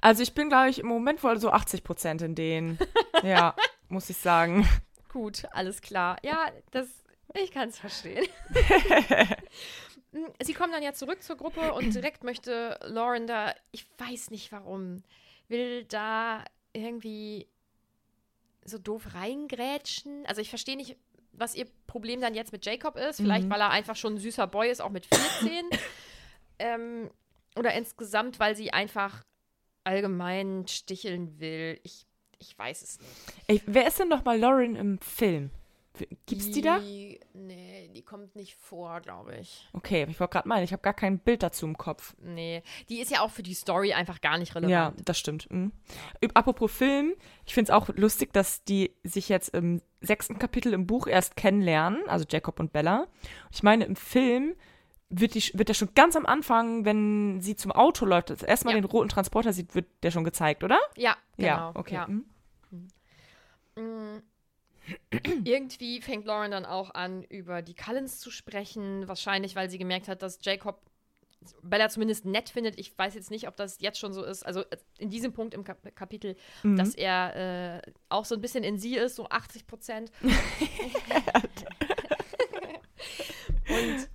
Also ich bin, glaube ich, im Moment wohl so 80 Prozent in denen. ja, muss ich sagen. Gut, alles klar. Ja, das, ich kann es verstehen. Sie kommen dann ja zurück zur Gruppe und direkt möchte Lauren da, ich weiß nicht warum, will da irgendwie so doof reingrätschen. Also ich verstehe nicht, was ihr Problem dann jetzt mit Jacob ist. Vielleicht, weil er einfach schon ein süßer Boy ist, auch mit 14. ähm, oder insgesamt, weil sie einfach allgemein sticheln will. Ich, ich weiß es nicht. Ey, wer ist denn noch mal Lauren im Film? Gibt's die da? Nee, die kommt nicht vor, glaube ich. Okay, ich wollte gerade meinen, ich habe gar kein Bild dazu im Kopf. Nee, die ist ja auch für die Story einfach gar nicht relevant. Ja, das stimmt. Mhm. Apropos Film, ich finde es auch lustig, dass die sich jetzt im sechsten Kapitel im Buch erst kennenlernen, also Jacob und Bella. Ich meine, im Film wird, die, wird der schon ganz am Anfang, wenn sie zum Auto läuft, das erste Mal Ja. den roten Transporter sieht, wird der schon gezeigt, oder? Ja, genau. ja, okay. Ja. mhm. Irgendwie fängt Lauren dann auch an, über die Cullens zu sprechen. Wahrscheinlich, weil sie gemerkt hat, dass Jacob Bella zumindest nett findet. Ich weiß jetzt nicht, ob das jetzt schon so ist. Also äh, in diesem Punkt im Kap Kapitel, Mhm. dass er äh, auch so ein bisschen in sie ist, so 80 Prozent. Und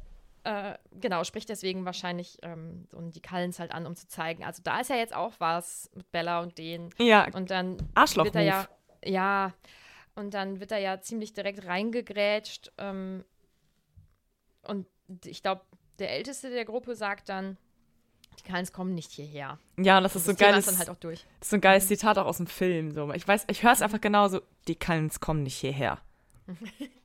äh, genau, spricht deswegen wahrscheinlich ähm, so die Cullens halt an, um zu zeigen. Also da ist ja jetzt auch was mit Bella und denen. Ja, Und dann Arschloch-Move. wird er ja, ja, und dann wird er ja ziemlich direkt reingegrätscht. Ähm, und ich glaube, der Älteste der Gruppe sagt dann, die Cullens kommen nicht hierher. ja, das ist so das ein geiles, dann halt auch durch. das ist so ein geiles Zitat auch aus dem Film. So. Ich weiß, ich höre es einfach genauso, die Cullens kommen nicht hierher.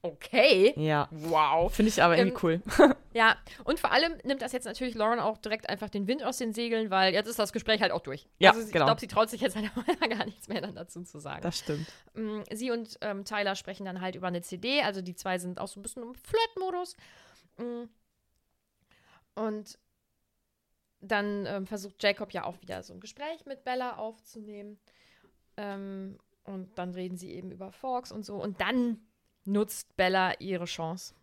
Okay. Ja, Wow. finde ich aber irgendwie Ähm, cool. Ja, und vor allem nimmt das jetzt natürlich Lauren auch direkt einfach den Wind aus den Segeln, weil jetzt ist das Gespräch halt auch durch. Ja, also ich genau. glaube, sie traut sich jetzt halt gar nichts mehr dann dazu zu sagen. Das stimmt. Mm, Sie und ähm, Tyler sprechen dann halt über eine CD, also die zwei sind auch so ein bisschen im Flirt-Modus. Mm. Und dann ähm, versucht Jacob ja auch wieder so ein Gespräch mit Bella aufzunehmen. Ähm, und dann reden sie eben über Forks und so. Und dann nutzt Bella ihre Chance.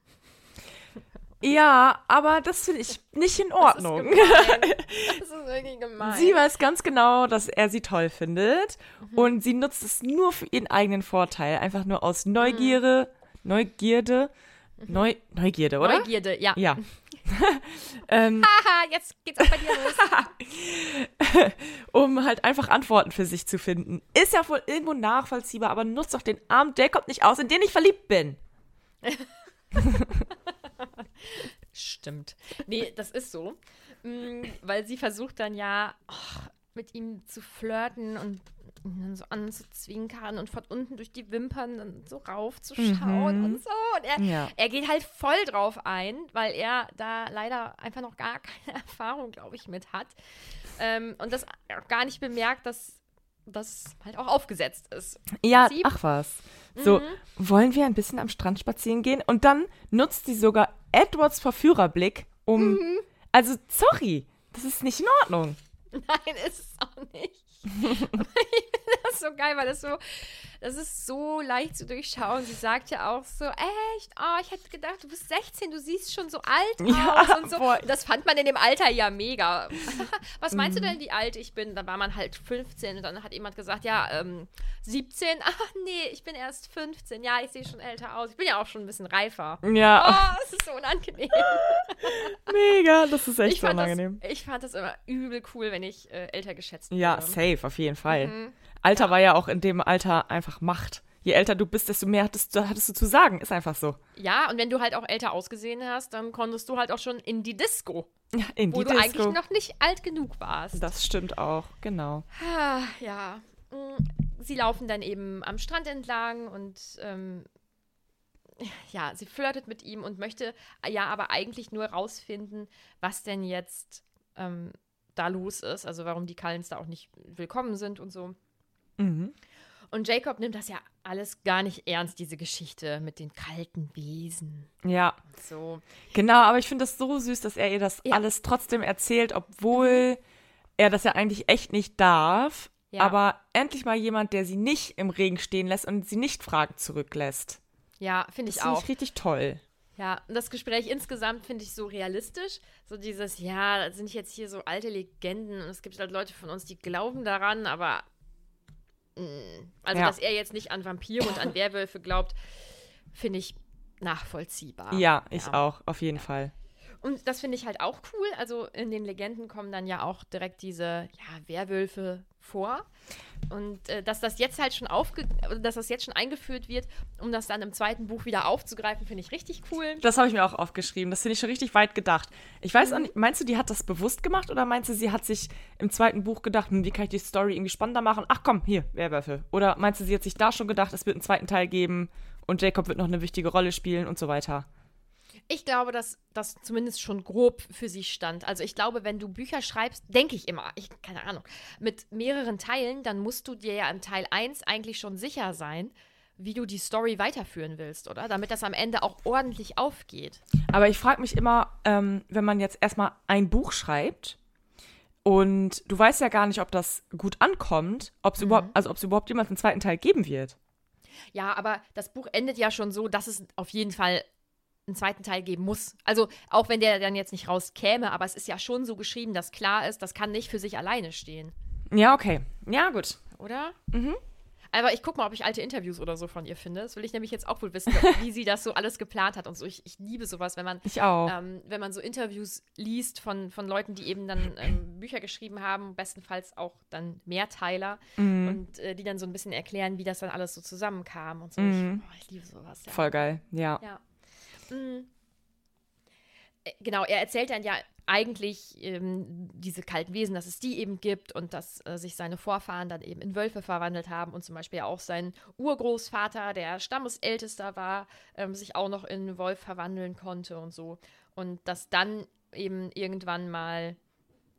Ja, aber das finde ich nicht in Ordnung. Das ist, das ist wirklich gemein. Sie weiß ganz genau, dass er sie toll findet und sie nutzt es nur für ihren eigenen Vorteil, einfach nur aus Neugierde, Neugierde, Neu, Neugierde, oder? Neugierde, ja. Ja. ähm, Haha, jetzt geht's auch bei dir los. um halt einfach Antworten für sich zu finden. Ist ja wohl irgendwo nachvollziehbar, aber nutzt doch den armen Jacob nicht aus, in den ich verliebt bin. Stimmt. Nee, das ist so. Mm, Weil sie versucht dann ja oh, mit ihm zu flirten und ihn dann so anzuzwinkern und von unten durch die Wimpern dann so raufzuschauen und so. Und er, Ja. er geht halt voll drauf ein, weil er da leider einfach noch gar keine Erfahrung, glaube ich, mit hat. Ähm, und das gar nicht bemerkt, dass das halt auch aufgesetzt ist. Ja, Prinzip. ach was. So, wollen wir ein bisschen am Strand spazieren gehen? Und dann nutzt sie sogar Edwards Verführerblick, um. Also, sorry, das ist nicht in Ordnung. Nein, ist es auch nicht. Ich finde das so geil, weil das so, das ist so leicht zu durchschauen. Sie sagt ja auch so, echt, oh, ich hätte gedacht, du bist 16, du siehst schon so alt Ja, aus und so. boah. Das fand man in dem Alter ja mega. Was meinst Mhm. du denn, wie alt ich bin? Da war man halt 15 und dann hat jemand gesagt, ja, ähm, 17, ach nee, ich bin erst 15. Ja, ich sehe schon älter aus. Ich bin ja auch schon ein bisschen reifer. Ja, Oh, es ist so unangenehm. mega, das ist echt Ich so unangenehm. das, ich fand das immer übel cool, wenn ich äh, älter geschätzt Ja, wurde. safe, auf jeden Fall. Mhm. Alter war ja auch in dem Alter einfach Macht. Je älter du bist, desto mehr hattest, du- hattest du zu sagen. Ist einfach so. Ja, und wenn du halt auch älter ausgesehen hast, dann konntest du halt auch schon in die Disco, Ja, in wo die du Disco. eigentlich noch nicht alt genug warst. Das stimmt auch, genau. Ah, ja. Mm, Sie laufen dann eben am Strand entlang und ähm, ja, sie flirtet mit ihm und möchte ja aber eigentlich nur rausfinden, was denn jetzt ähm, da los ist, also warum die Cullens da auch nicht willkommen sind und so. Mhm. Und Jacob nimmt das ja alles gar nicht ernst, diese Geschichte mit den kalten Wesen. Ja, So. genau, aber ich finde das so süß, dass er ihr das Ja. alles trotzdem erzählt, obwohl er das ja eigentlich echt nicht darf. Ja. Aber endlich mal jemand, der sie nicht im Regen stehen lässt und sie nicht Fragen zurücklässt. Ja, finde Das ich finde auch. ich richtig toll. Ja, und das Gespräch insgesamt finde ich so realistisch. So dieses, ja, das sind jetzt hier so alte Legenden und es gibt halt Leute von uns, die glauben daran, aber. Mm, Also, Ja. dass er jetzt nicht an Vampire und an Werwölfe glaubt, finde ich nachvollziehbar. Ja, ich auch, auf jeden Fall. Und das finde ich halt auch cool. Also in den Legenden kommen dann ja auch direkt diese ja, Werwölfe vor. Und äh, dass das jetzt halt schon aufge oder dass das jetzt schon eingeführt wird, um das dann im zweiten Buch wieder aufzugreifen, finde ich richtig cool. Das habe ich mir auch aufgeschrieben. Das finde ich schon richtig weit gedacht. Ich weiß Mhm. auch nicht, meinst du, die hat das bewusst gemacht oder meinst du, sie hat sich im zweiten Buch gedacht, hm, wie kann ich die Story irgendwie spannender machen? Ach komm, hier, Werwölfe. Oder meinst du, sie hat sich da schon gedacht, es wird einen zweiten Teil geben und Jacob wird noch eine wichtige Rolle spielen und so weiter? Ich glaube, dass das zumindest schon grob für sie stand. Also ich glaube, wenn du Bücher schreibst, denke ich immer, ich, keine Ahnung, mit mehreren Teilen, dann musst du dir ja in Teil 1 eigentlich schon sicher sein, wie du die Story weiterführen willst, oder? Damit das am Ende auch ordentlich aufgeht. Aber ich frage mich immer, ähm, wenn man jetzt erstmal ein Buch schreibt und du weißt ja gar nicht, ob das gut ankommt, ob es überhaupt, also ob es überhaupt jemals einen zweiten Teil geben wird. Ja, aber das Buch endet ja schon so, dass es auf jeden Fall einen zweiten Teil geben muss. Also auch wenn der dann jetzt nicht rauskäme, aber es ist ja schon so geschrieben, dass klar ist, das kann nicht für sich alleine stehen, Ja, okay. Ja, gut. oder? Mhm. Aber ich gucke mal, ob ich alte Interviews oder so von ihr finde. Das will ich nämlich jetzt auch wohl wissen, wie sie das so alles geplant hat und so. Ich, ich liebe sowas, wenn man ähm, wenn man so Interviews liest von, von Leuten, die eben dann ähm, Bücher geschrieben haben, bestenfalls auch dann Mehrteiler Mhm. und äh, die dann so ein bisschen erklären, wie das dann alles so zusammenkam und so. Mhm. Ich, oh, ich liebe sowas. Ja. Voll geil. Ja. Ja. Mm. Äh, Genau, er erzählt dann ja eigentlich ähm, diese kalten Wesen, dass es die eben gibt und dass äh, sich seine Vorfahren dann eben in Wölfe verwandelt haben und zum Beispiel auch sein Urgroßvater, der Stammesältester war, ähm, sich auch noch in Wolf verwandeln konnte und so. Und dass dann eben irgendwann mal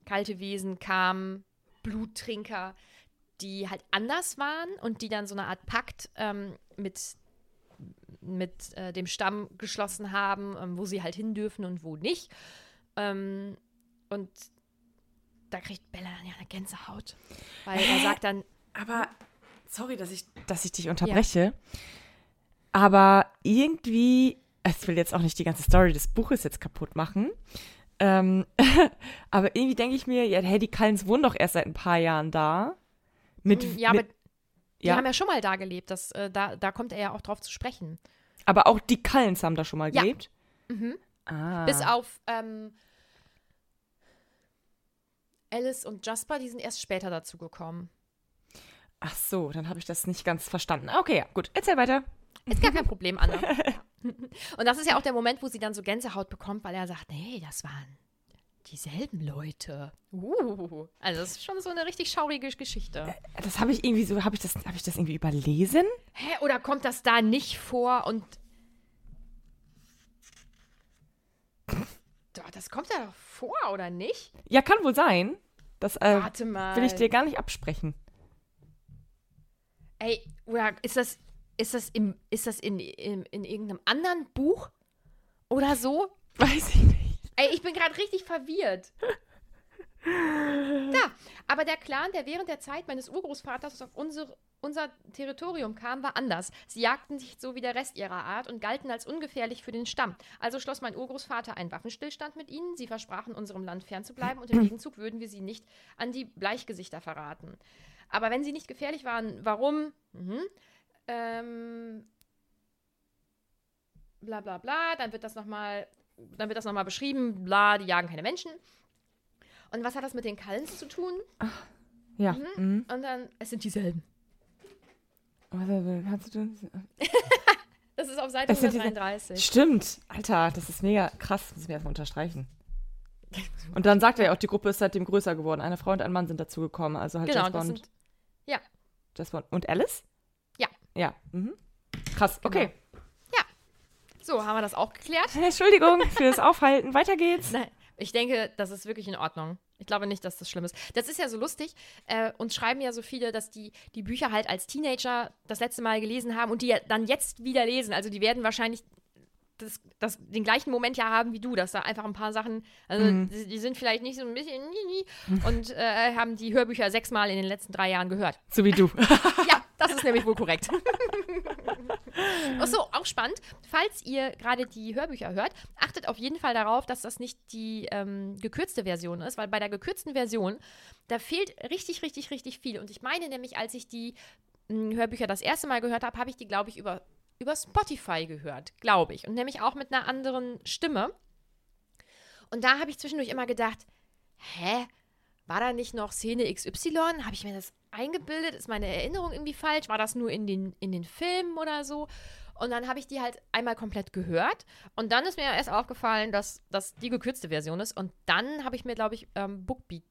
kalte Wesen kamen, Bluttrinker, die halt anders waren und die dann so eine Art Pakt ähm, mit, mit äh, dem Stamm geschlossen haben, ähm, wo sie halt hin dürfen und wo nicht. Ähm, und da kriegt Bella dann ja eine Gänsehaut. Weil er sagt dann, Aber, sorry, dass ich, dass ich dich unterbreche. Aber irgendwie, ich will jetzt auch nicht die ganze Story des Buches jetzt kaputt machen. Ähm, aber irgendwie denke ich mir, ja, hey, die Cullens wohnen doch erst seit ein paar Jahren da. Mit, "Mm, ja, aber mit, die ja, haben ja schon mal da gelebt. Das, äh, da, da kommt er ja auch drauf zu sprechen. Aber auch die Cullens haben da schon mal Ja. gelebt. Ah. Bis auf ähm, Alice und Jasper, die sind erst später dazu gekommen. Ach so, dann habe ich das nicht ganz verstanden. Okay, ja, gut. Erzähl weiter. Ist gar kein Problem, Anna. Und das ist ja auch der Moment, wo sie dann so Gänsehaut bekommt, weil er sagt, nee, das waren dieselben Leute. Uh, also das ist schon so eine richtig schaurige Geschichte. Das habe ich irgendwie so, habe ich das, habe ich das irgendwie überlesen? Hä, oder kommt das da nicht vor und Doch, das kommt da doch vor, oder nicht? Ja, kann wohl sein. Das äh, Warte mal. will ich dir gar nicht absprechen. Ey, oder ist das, ist das, im, ist das in, in, in irgendeinem anderen Buch oder so? Weiß ich nicht. Ey, ich bin gerade richtig verwirrt. Da, aber der Clan, der während der Zeit meines Urgroßvaters auf unser, unser Territorium kam, war anders. Sie jagten sich so wie der Rest ihrer Art und galten als ungefährlich für den Stamm. Also schloss mein Urgroßvater einen Waffenstillstand mit ihnen. Sie versprachen, unserem Land fernzubleiben und im Gegenzug würden wir sie nicht an die Bleichgesichter verraten. Aber wenn sie nicht gefährlich waren, warum? Mhm. Ähm, bla bla bla, dann wird das nochmal, dann wird das nochmal beschrieben, bla, die jagen keine Menschen. Und was hat das mit den Cullens zu tun? Ja. Mhm. Und dann, es sind dieselben. Warte, Kannst du das? Das ist auf Seite Es sind diese- 133. Stimmt. Alter, das ist mega krass. Muss ich mir erstmal unterstreichen. Und dann sagt er ja auch, die Gruppe ist seitdem größer geworden. Eine Frau und ein Mann sind dazugekommen. Also halt Genau, Jasper und, sind, ja, Jasper und Alice? Ja. Ja. Mhm. Krass. Okay. So, haben wir das auch geklärt? Entschuldigung für das Aufhalten. Weiter geht's. Nein, ich denke, das ist wirklich in Ordnung. Ich glaube nicht, dass das schlimm ist. Das ist ja so lustig. Äh, uns schreiben ja so viele, dass die die Bücher halt als Teenager das letzte Mal gelesen haben und die ja dann jetzt wieder lesen. Also die werden wahrscheinlich das, das, den gleichen Moment ja haben wie du, dass da einfach ein paar Sachen, also die, die sind vielleicht nicht so ein bisschen und äh, haben die Hörbücher sechsmal in den letzten drei Jahren gehört. So wie du. Ja, das ist nämlich wohl korrekt. Achso, auch spannend. Falls ihr gerade die Hörbücher hört, achtet auf jeden Fall darauf, dass das nicht die ähm, gekürzte Version ist, weil bei der gekürzten Version, da fehlt richtig, richtig, richtig viel. Und ich meine nämlich, als ich die mh, Hörbücher das erste Mal gehört habe, habe ich die, glaube ich, über, über Spotify gehört, glaube ich. Und nämlich auch mit einer anderen Stimme. Und da habe ich zwischendurch immer gedacht, hä? War da nicht noch Szene XY? Habe ich mir das eingebildet? Ist meine Erinnerung irgendwie falsch? War das nur in den, in den Filmen oder so? Und dann habe ich die halt einmal komplett gehört. Und dann ist mir erst aufgefallen, dass das die gekürzte Version ist. Und dann habe ich mir, glaube ich, ähm, Bookbeat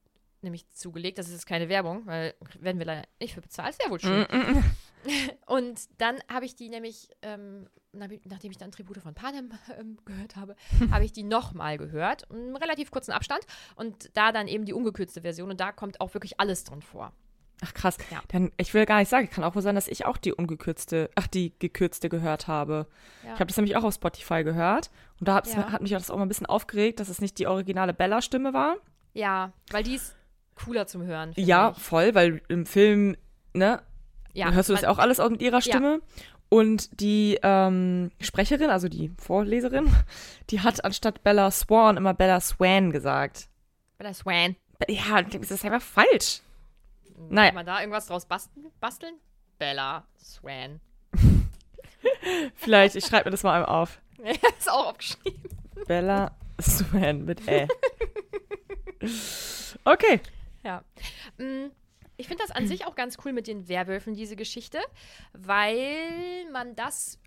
nämlich zugelegt. Das ist jetzt keine Werbung, weil werden wir leider nicht für bezahlt. Ja wohl schön. Und dann habe ich die nämlich, ähm, nachdem ich dann Tribute von Panem ähm, gehört habe, habe ich die nochmal gehört, im relativ kurzen Abstand. Und da dann eben die ungekürzte Version. Und da kommt auch wirklich alles drin vor. Ach krass. Ja. Dann, ich will gar nicht sagen, kann auch wohl sein, dass ich auch die ungekürzte, ach, die gekürzte gehört habe. Ja. Ich habe das nämlich auch auf Spotify gehört. Und da Ja. hat mich das auch mal ein bisschen aufgeregt, dass es nicht die originale Bella-Stimme war. Ja, weil die ist cooler zum Hören. Ja, ich. voll, weil im Film, ne, ja hörst du das auch alles auch mit ihrer Stimme. Und die ähm, Sprecherin, also die Vorleserin, die hat anstatt Bella Swan immer Bella Swan gesagt. Bella Swan. Ja, das ist einfach falsch. Kann Naja, man da irgendwas draus basteln? basteln? Bella Swan. vielleicht, ich schreibe mir das mal einmal auf. ist auch aufgeschrieben. Bella Swan mit Ä. Okay. Ja. Ich finde das an sich auch ganz cool mit den Werwölfen, diese Geschichte, weil man das,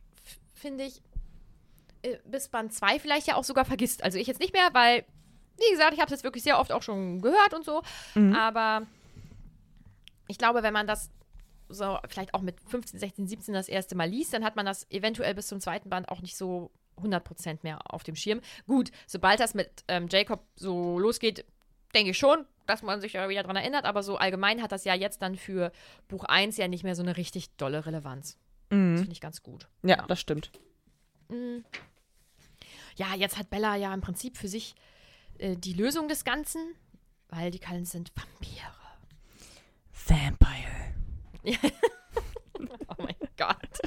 finde ich, äh, bis Band 2 vielleicht ja auch sogar vergisst. Also ich jetzt nicht mehr, weil, wie gesagt, ich habe es jetzt wirklich sehr oft auch schon gehört und so. Aber ich glaube, wenn man das so vielleicht auch mit 15, 16, 17 das erste Mal liest, dann hat man das eventuell bis zum zweiten Band auch nicht so 100% mehr auf dem Schirm. Gut, sobald das mit ähm, Jacob so losgeht, denke ich schon, dass man sich ja wieder daran erinnert, aber so allgemein hat das ja jetzt dann für Buch 1 ja nicht mehr so eine richtig dolle Relevanz. Das finde ich ganz gut. Ja, das stimmt. Ja, jetzt hat Bella ja im Prinzip für sich äh, die Lösung des Ganzen, weil die Cullens sind Vampire. Vampire. Oh mein Gott.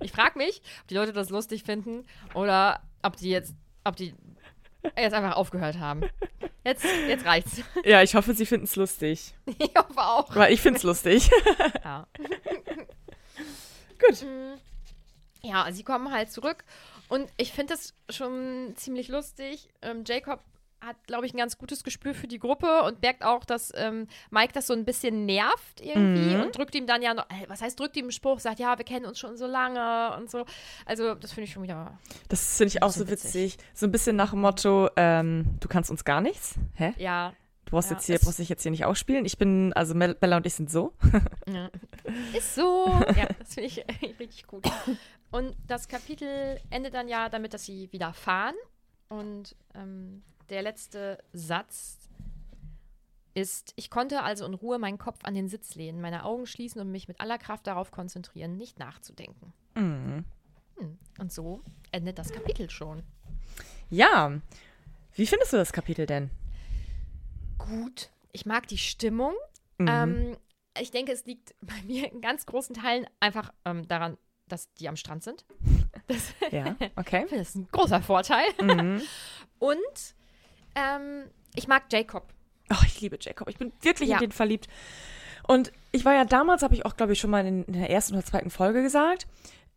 Ich frage mich, ob die Leute das lustig finden oder ob die jetzt, ob die jetzt einfach aufgehört haben. Jetzt, jetzt reicht's. Ja, ich hoffe, sie finden es lustig. Ich hoffe auch. Weil ich finde es lustig. Ja. Gut. Ja, sie kommen halt zurück und ich finde das schon ziemlich lustig. Ähm, Jacob hat, glaube ich, ein ganz gutes Gespür für die Gruppe und merkt auch, dass ähm, Mike das so ein bisschen nervt irgendwie und drückt ihm dann ja noch, äh, was heißt drückt ihm einen Spruch, sagt, ja, wir kennen uns schon so lange und so. Also, das finde ich schon wieder. Das finde ich auch so bisschen witzig. So ein bisschen nach dem Motto, ähm, du kannst uns gar nichts. Hä? Ja, Du brauchst Ja, jetzt hier, brauchst dich jetzt hier nicht ausspielen. Ich bin, also Bella und ich sind so. Ist so. ja, das finde ich richtig gut. Und das Kapitel endet dann ja damit, dass sie wieder fahren. Und ähm, der letzte Satz ist, ich konnte also in Ruhe meinen Kopf an den Sitz lehnen, meine Augen schließen und mich mit aller Kraft darauf konzentrieren, nicht nachzudenken. Mhm. Hm. Und so endet das Kapitel schon. Ja. Wie findest du das Kapitel denn? Gut. Ich mag die Stimmung. Mhm. Ähm, ich denke, es liegt bei mir in ganz großen Teilen einfach ähm, daran, dass die am Strand sind. Das, Ja, okay. Das ist ein großer Vorteil. Mhm. Und ähm, ich mag Jacob. Oh, ich liebe Jacob. Ich bin wirklich Ja. in den verliebt. Und ich war ja damals, habe ich auch, glaube ich, schon mal in, in der ersten oder zweiten Folge gesagt,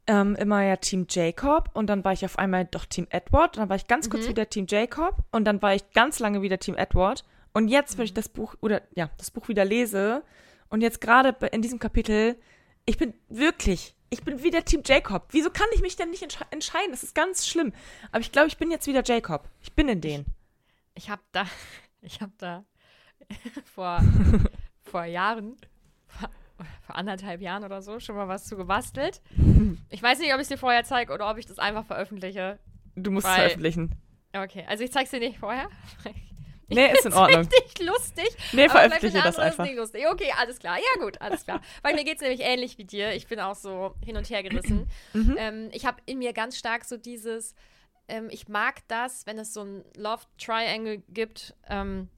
ähm, immer ja Team Jacob und dann war ich auf einmal doch Team Edward und dann war ich ganz kurz wieder Team Jacob und dann war ich ganz lange wieder Team Edward und jetzt, wenn ich das Buch oder ja, das Buch wieder lese und jetzt gerade in diesem Kapitel, ich bin wirklich, ich bin wieder Team Jacob. Wieso kann ich mich denn nicht entsche entscheiden? Das ist ganz schlimm. Aber ich glaube, ich bin jetzt wieder Jacob. Ich bin in den. Ich habe da, ich habe da vor, vor Jahren, vor, vor anderthalb Jahren oder so, schon mal was zu gebastelt. Ich weiß nicht, ob ich es dir vorher zeige oder ob ich das einfach veröffentliche. Du musst es Weil- veröffentlichen. Okay, also ich zeig's dir nicht vorher. Ich Nee, ist in Ordnung. Richtig lustig. Nee, veröffentliche das es einfach. Nicht lustig. Okay, alles klar. Ja, gut, alles klar. Weil mir geht's nämlich ähnlich wie dir. Ich bin auch so hin und her gerissen. Mhm. Ähm, ich habe in mir ganz stark so dieses, ähm, ich mag das, wenn es so ein Love Triangle gibt, ähm,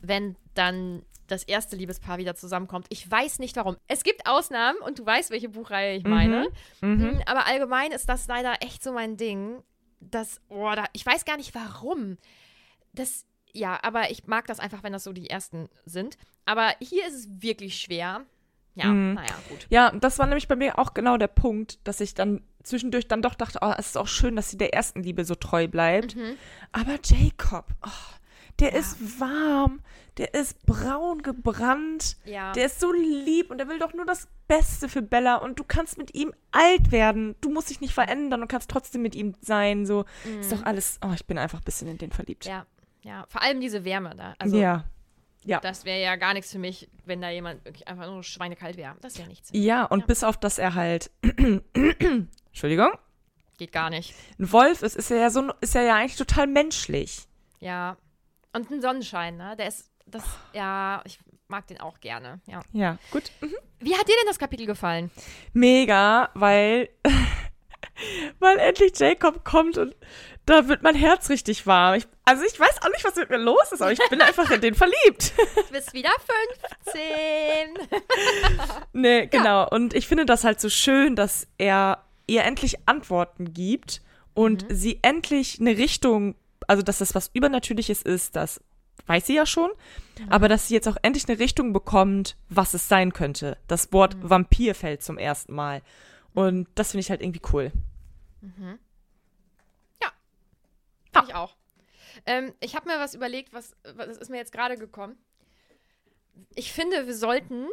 wenn dann das erste Liebespaar wieder zusammenkommt. Ich weiß nicht warum. Es gibt Ausnahmen und du weißt, welche Buchreihe ich meine. Mhm, aber allgemein ist das leider echt so mein Ding. Das, oh, da, ich weiß gar nicht warum. Das, ja, aber ich mag das einfach, wenn das so die ersten sind. Aber hier ist es wirklich schwer. Ja, naja, gut. Ja, das war nämlich bei mir auch genau der Punkt, dass ich dann zwischendurch dann doch dachte, oh, es ist auch schön, dass sie der ersten Liebe so treu bleibt. Mhm. Aber Jacob, oh, der ist warm, der ist braun gebrannt, Ja. der ist so lieb und der will doch nur das Beste für Bella und du kannst mit ihm alt werden. Du musst dich nicht verändern und kannst trotzdem mit ihm sein. So ist doch alles. Oh, ich bin einfach ein bisschen in den verliebt. Mhm. Ja, ja. Vor allem diese Wärme da. Also, ja. Ja. das wäre ja gar nichts für mich, wenn da jemand wirklich einfach nur schweinekalt wäre. Das ist ja nichts. Ja, und bis auf, dass er halt. Entschuldigung. Geht gar nicht. Ein Wolf ist, ist ja so, ist ja eigentlich total menschlich. Ja. Und ein Sonnenschein, ne? Der ist, das, ja, ich mag den auch gerne. Ja. Ja, gut. Wie hat dir denn das Kapitel gefallen? Mega, weil, weil endlich Jacob kommt und da wird mein Herz richtig warm. Ich, also ich weiß auch nicht, was mit mir los ist, aber ich bin einfach in den verliebt. Du bist wieder 15. nee, genau. Und ich finde das halt so schön, dass er ihr endlich Antworten gibt und sie endlich eine Richtung, also dass das was Übernatürliches ist, das weiß sie ja schon, aber dass sie jetzt auch endlich eine Richtung bekommt, was es sein könnte. Das Wort Vampir fällt zum ersten Mal. Und das finde ich halt irgendwie cool. Finde ich auch. Ähm, ich habe mir was überlegt, was, was ist mir jetzt gerade gekommen. Ich finde, wir sollten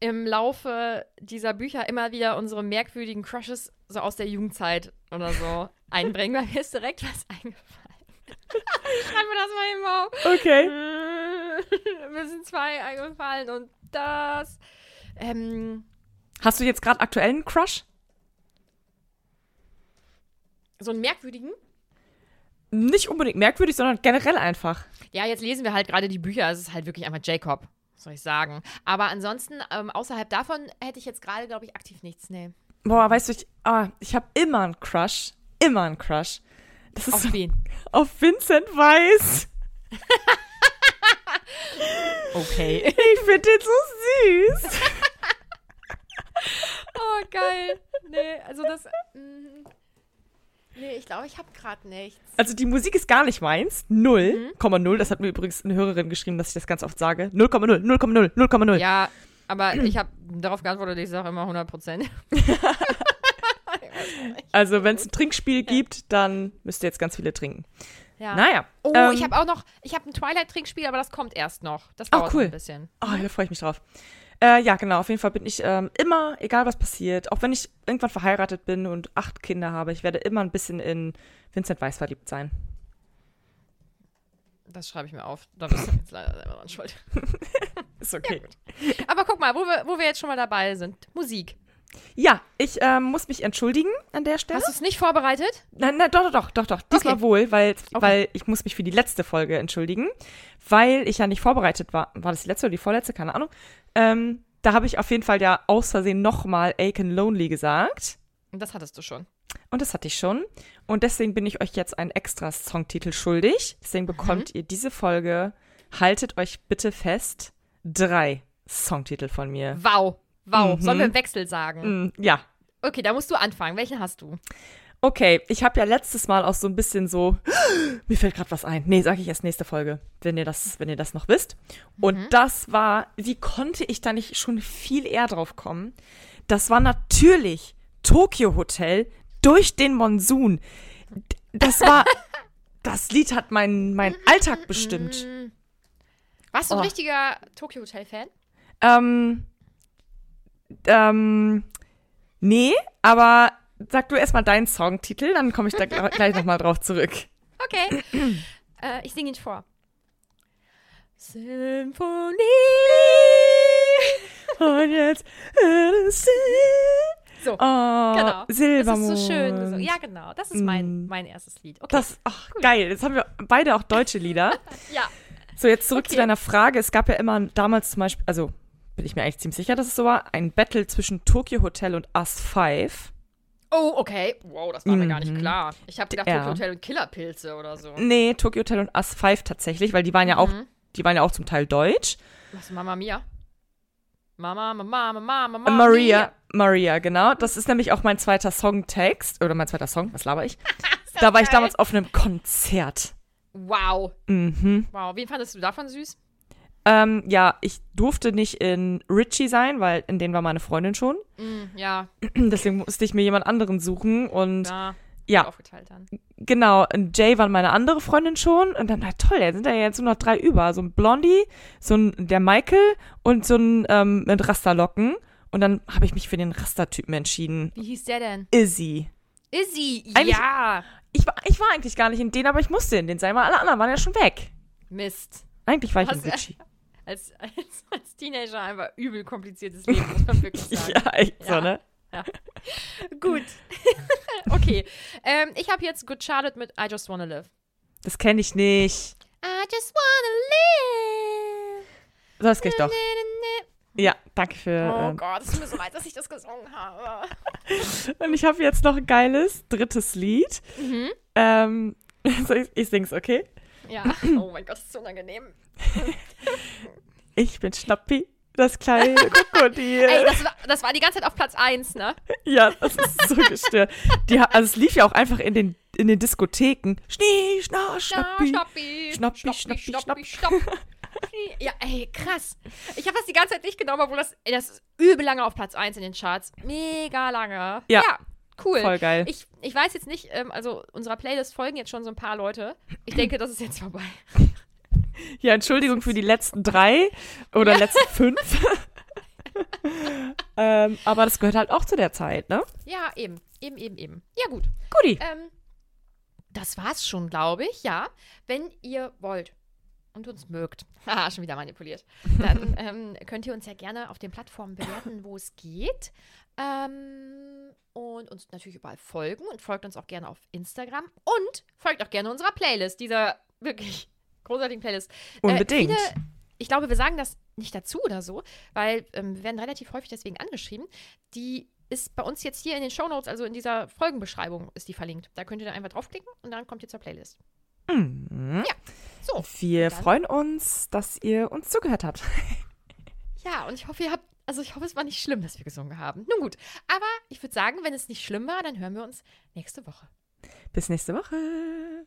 im Laufe dieser Bücher immer wieder unsere merkwürdigen Crushes so aus der Jugendzeit oder so einbringen, weil mir ist direkt was eingefallen. ich schreibe mir das mal eben auf. Okay. mir sind zwei eingefallen und das. Ähm, Hast du jetzt gerade aktuellen Crush? So einen merkwürdigen? Nicht unbedingt merkwürdig, sondern generell einfach. Ja, jetzt lesen wir halt gerade die Bücher. Es ist halt wirklich einfach Jacob, soll ich sagen. Aber ansonsten, ähm, außerhalb davon hätte ich jetzt gerade, glaube ich, aktiv nichts. Nee. Boah, weißt du, ich, ah, ich habe immer einen Crush. Immer einen Crush. Das ist Auf wen? Auf Vincent Weiss. Okay. Ich finde den so süß. oh, geil. Nee, also das. mm, nee, ich glaube, ich habe gerade nichts. Also die Musik ist gar nicht meins. 0,0. Das hat mir übrigens eine Hörerin geschrieben, dass ich das ganz oft sage. 0,0, 0,0, 0,0. Ja, aber ich habe darauf geantwortet, ich sage immer 100 Prozent. Also wenn es ein Trinkspiel gibt, dann müsst ihr jetzt ganz viele trinken. Ja. Naja. Oh, ähm, ich habe auch noch, ich habe ein Twilight-Trinkspiel, aber das kommt erst noch. Das Oh, dauert noch cool. ein bisschen. Oh, da freue ich mich drauf. Äh, ja, genau. Auf jeden Fall bin ich ähm, immer, egal was passiert, auch wenn ich irgendwann verheiratet bin und acht Kinder habe, ich werde immer ein bisschen in Vincent Weiss verliebt sein. Das schreibe ich mir auf. Da bist du jetzt leider selber dran schuld. Ist okay. Aber guck mal, wo wir, wo wir jetzt schon mal dabei sind. Musik. Ja, ich ähm, muss mich entschuldigen an der Stelle. Hast du es nicht vorbereitet? Nein, nein, doch, doch, doch, doch, doch. Diesmal Okay. wohl, weil, Okay. weil ich muss mich für die letzte Folge entschuldigen, weil ich ja nicht vorbereitet war. War das die letzte oder die vorletzte? Keine Ahnung. Ähm, da habe ich auf jeden Fall ja aus Versehen nochmal Aiken Lonely gesagt. Das hattest du schon. Und das hatte ich schon. Und deswegen bin ich euch jetzt einen extra Songtitel schuldig. Deswegen bekommt Mhm. ihr diese Folge, haltet euch bitte fest, drei Songtitel von mir. Wow. Wow. Mhm. Sollen wir im Wechsel sagen? Mm, ja. Okay, da musst du anfangen. Welchen hast du? Okay, ich habe ja letztes Mal auch so ein bisschen so, mir fällt gerade was ein. Nee, sage ich erst nächste Folge, wenn ihr das, wenn ihr das noch wisst. Und das war, wie konnte ich da nicht schon viel eher drauf kommen? Das war natürlich Tokyo Hotel durch den Monsun. Das war, das Lied hat meinen mein Alltag bestimmt. Warst du ein Oh. richtiger Tokyo Hotel-Fan? Ähm, ähm, nee, aber sag du erstmal deinen Songtitel, dann komme ich da gl- gleich nochmal drauf zurück. Okay. äh, ich singe ihn vor. Symphonie. Und jetzt. So, Oh, genau. Silbermond. Das ist so schön. gesungen. Ja, genau. Das ist mein, Mm. mein erstes Lied. Okay. Das, ach, geil. Jetzt haben wir beide auch deutsche Lieder. ja. So, jetzt zurück zu Okay. deiner Frage. Es gab ja immer damals zum Beispiel, also bin ich mir eigentlich ziemlich sicher, dass es so war, ein Battle zwischen Tokyo Hotel und Us 5. Oh, okay. Wow, das war mir gar nicht Mhm. klar. Ich habe gedacht, Ja. Tokyo Hotel und Killerpilze oder so. Nee, Tokyo Hotel und Us 5 tatsächlich, weil die waren ja auch, Mhm. die waren ja auch zum Teil deutsch. Was, Mama Mia? Mama, Mama, Mama, Mama, Maria, Mia. Maria, genau. Das ist nämlich auch mein zweiter Songtext, oder mein zweiter Song, was laber ich? da war ich geil. damals auf einem Konzert. Wow. Mhm. Wow. Wen fandest du davon süß? Ähm, ja, ich durfte nicht in Richie sein, weil in denen war meine Freundin schon. Mm, ja, Deswegen musste ich mir jemand anderen suchen. Und ja. ja, Aufgeteilt dann. genau. Und Jay war meine andere Freundin schon. Und dann, na toll, da sind da jetzt nur noch drei über. So ein Blondie, so ein der Michael und so ein ähm, mit Rasterlocken. Und dann habe ich mich für den Rastertypen entschieden. Wie hieß der denn? Izzy. Izzy. Eigentlich- Ja. Ich war, ich war eigentlich gar nicht in den, aber ich musste in den sein, weil alle anderen waren ja schon weg. Mist. Eigentlich war ich in Hast du- Richie. Als, als, als Teenager einfach übel kompliziertes Leben, muss man wirklich sagen. Ja, echt so, Ja. ne? Gut. okay. Ähm, ich habe jetzt Good Charlotte mit I Just Wanna Live. Das kenne ich nicht. I just wanna live. Das geht doch. Ja, danke für. Oh ähm, Gott, es tut mir so leid, dass ich das gesungen habe. Und ich habe jetzt noch ein geiles drittes Lied. Mhm. Ähm, soll ich, ich sing's, okay? Ja. Oh mein Gott, das ist so unangenehm. Ich bin Schnappi, das kleine Krokodil. Ey, das war, das war die ganze Zeit auf Platz 1, ne? ja, das ist so gestört. Die, also es lief ja auch einfach in den, in den Diskotheken. Schnee, schna, Schnappi. Schnappi, Schnappi, Schnappi, Schnappi. stopp. Ja, ey, krass. Ich habe das die ganze Zeit nicht genommen, obwohl das, ey, das ist übel lange auf Platz 1 in den Charts. Mega lange. Ja. Cool. Voll geil. Ich, ich weiß jetzt nicht, ähm, also unserer Playlist folgen jetzt schon so ein paar Leute. Ich denke, das ist jetzt vorbei. Ja, Entschuldigung für die letzten drei oder letzten fünf. ähm, aber das gehört halt auch zu der Zeit, ne? Ja, eben. Eben, eben, eben. Ja, gut. Guti. Ähm, das war's schon, glaube ich, ja. Wenn ihr wollt und uns mögt, haha, schon wieder manipuliert, dann ähm, könnt ihr uns ja gerne auf den Plattformen bewerten, wo es geht. Ähm, und uns natürlich überall folgen und folgt uns auch gerne auf Instagram und folgt auch gerne unserer Playlist, dieser wirklich großartigen Playlist. Unbedingt. Äh, viele, ich glaube, wir sagen das nicht dazu oder so, weil ähm, wir werden relativ häufig deswegen angeschrieben. Die ist bei uns jetzt hier in den Shownotes, also in dieser Folgenbeschreibung ist die verlinkt. Da könnt ihr dann einfach draufklicken und dann kommt ihr zur Playlist. Mhm. Ja, so. Wir freuen uns, dass ihr uns zugehört habt. Ja, und ich hoffe, ihr habt, also ich hoffe, es war nicht schlimm, dass wir gesungen haben. Nun gut, aber ich würde sagen, wenn es nicht schlimm war, dann hören wir uns nächste Woche. Bis nächste Woche.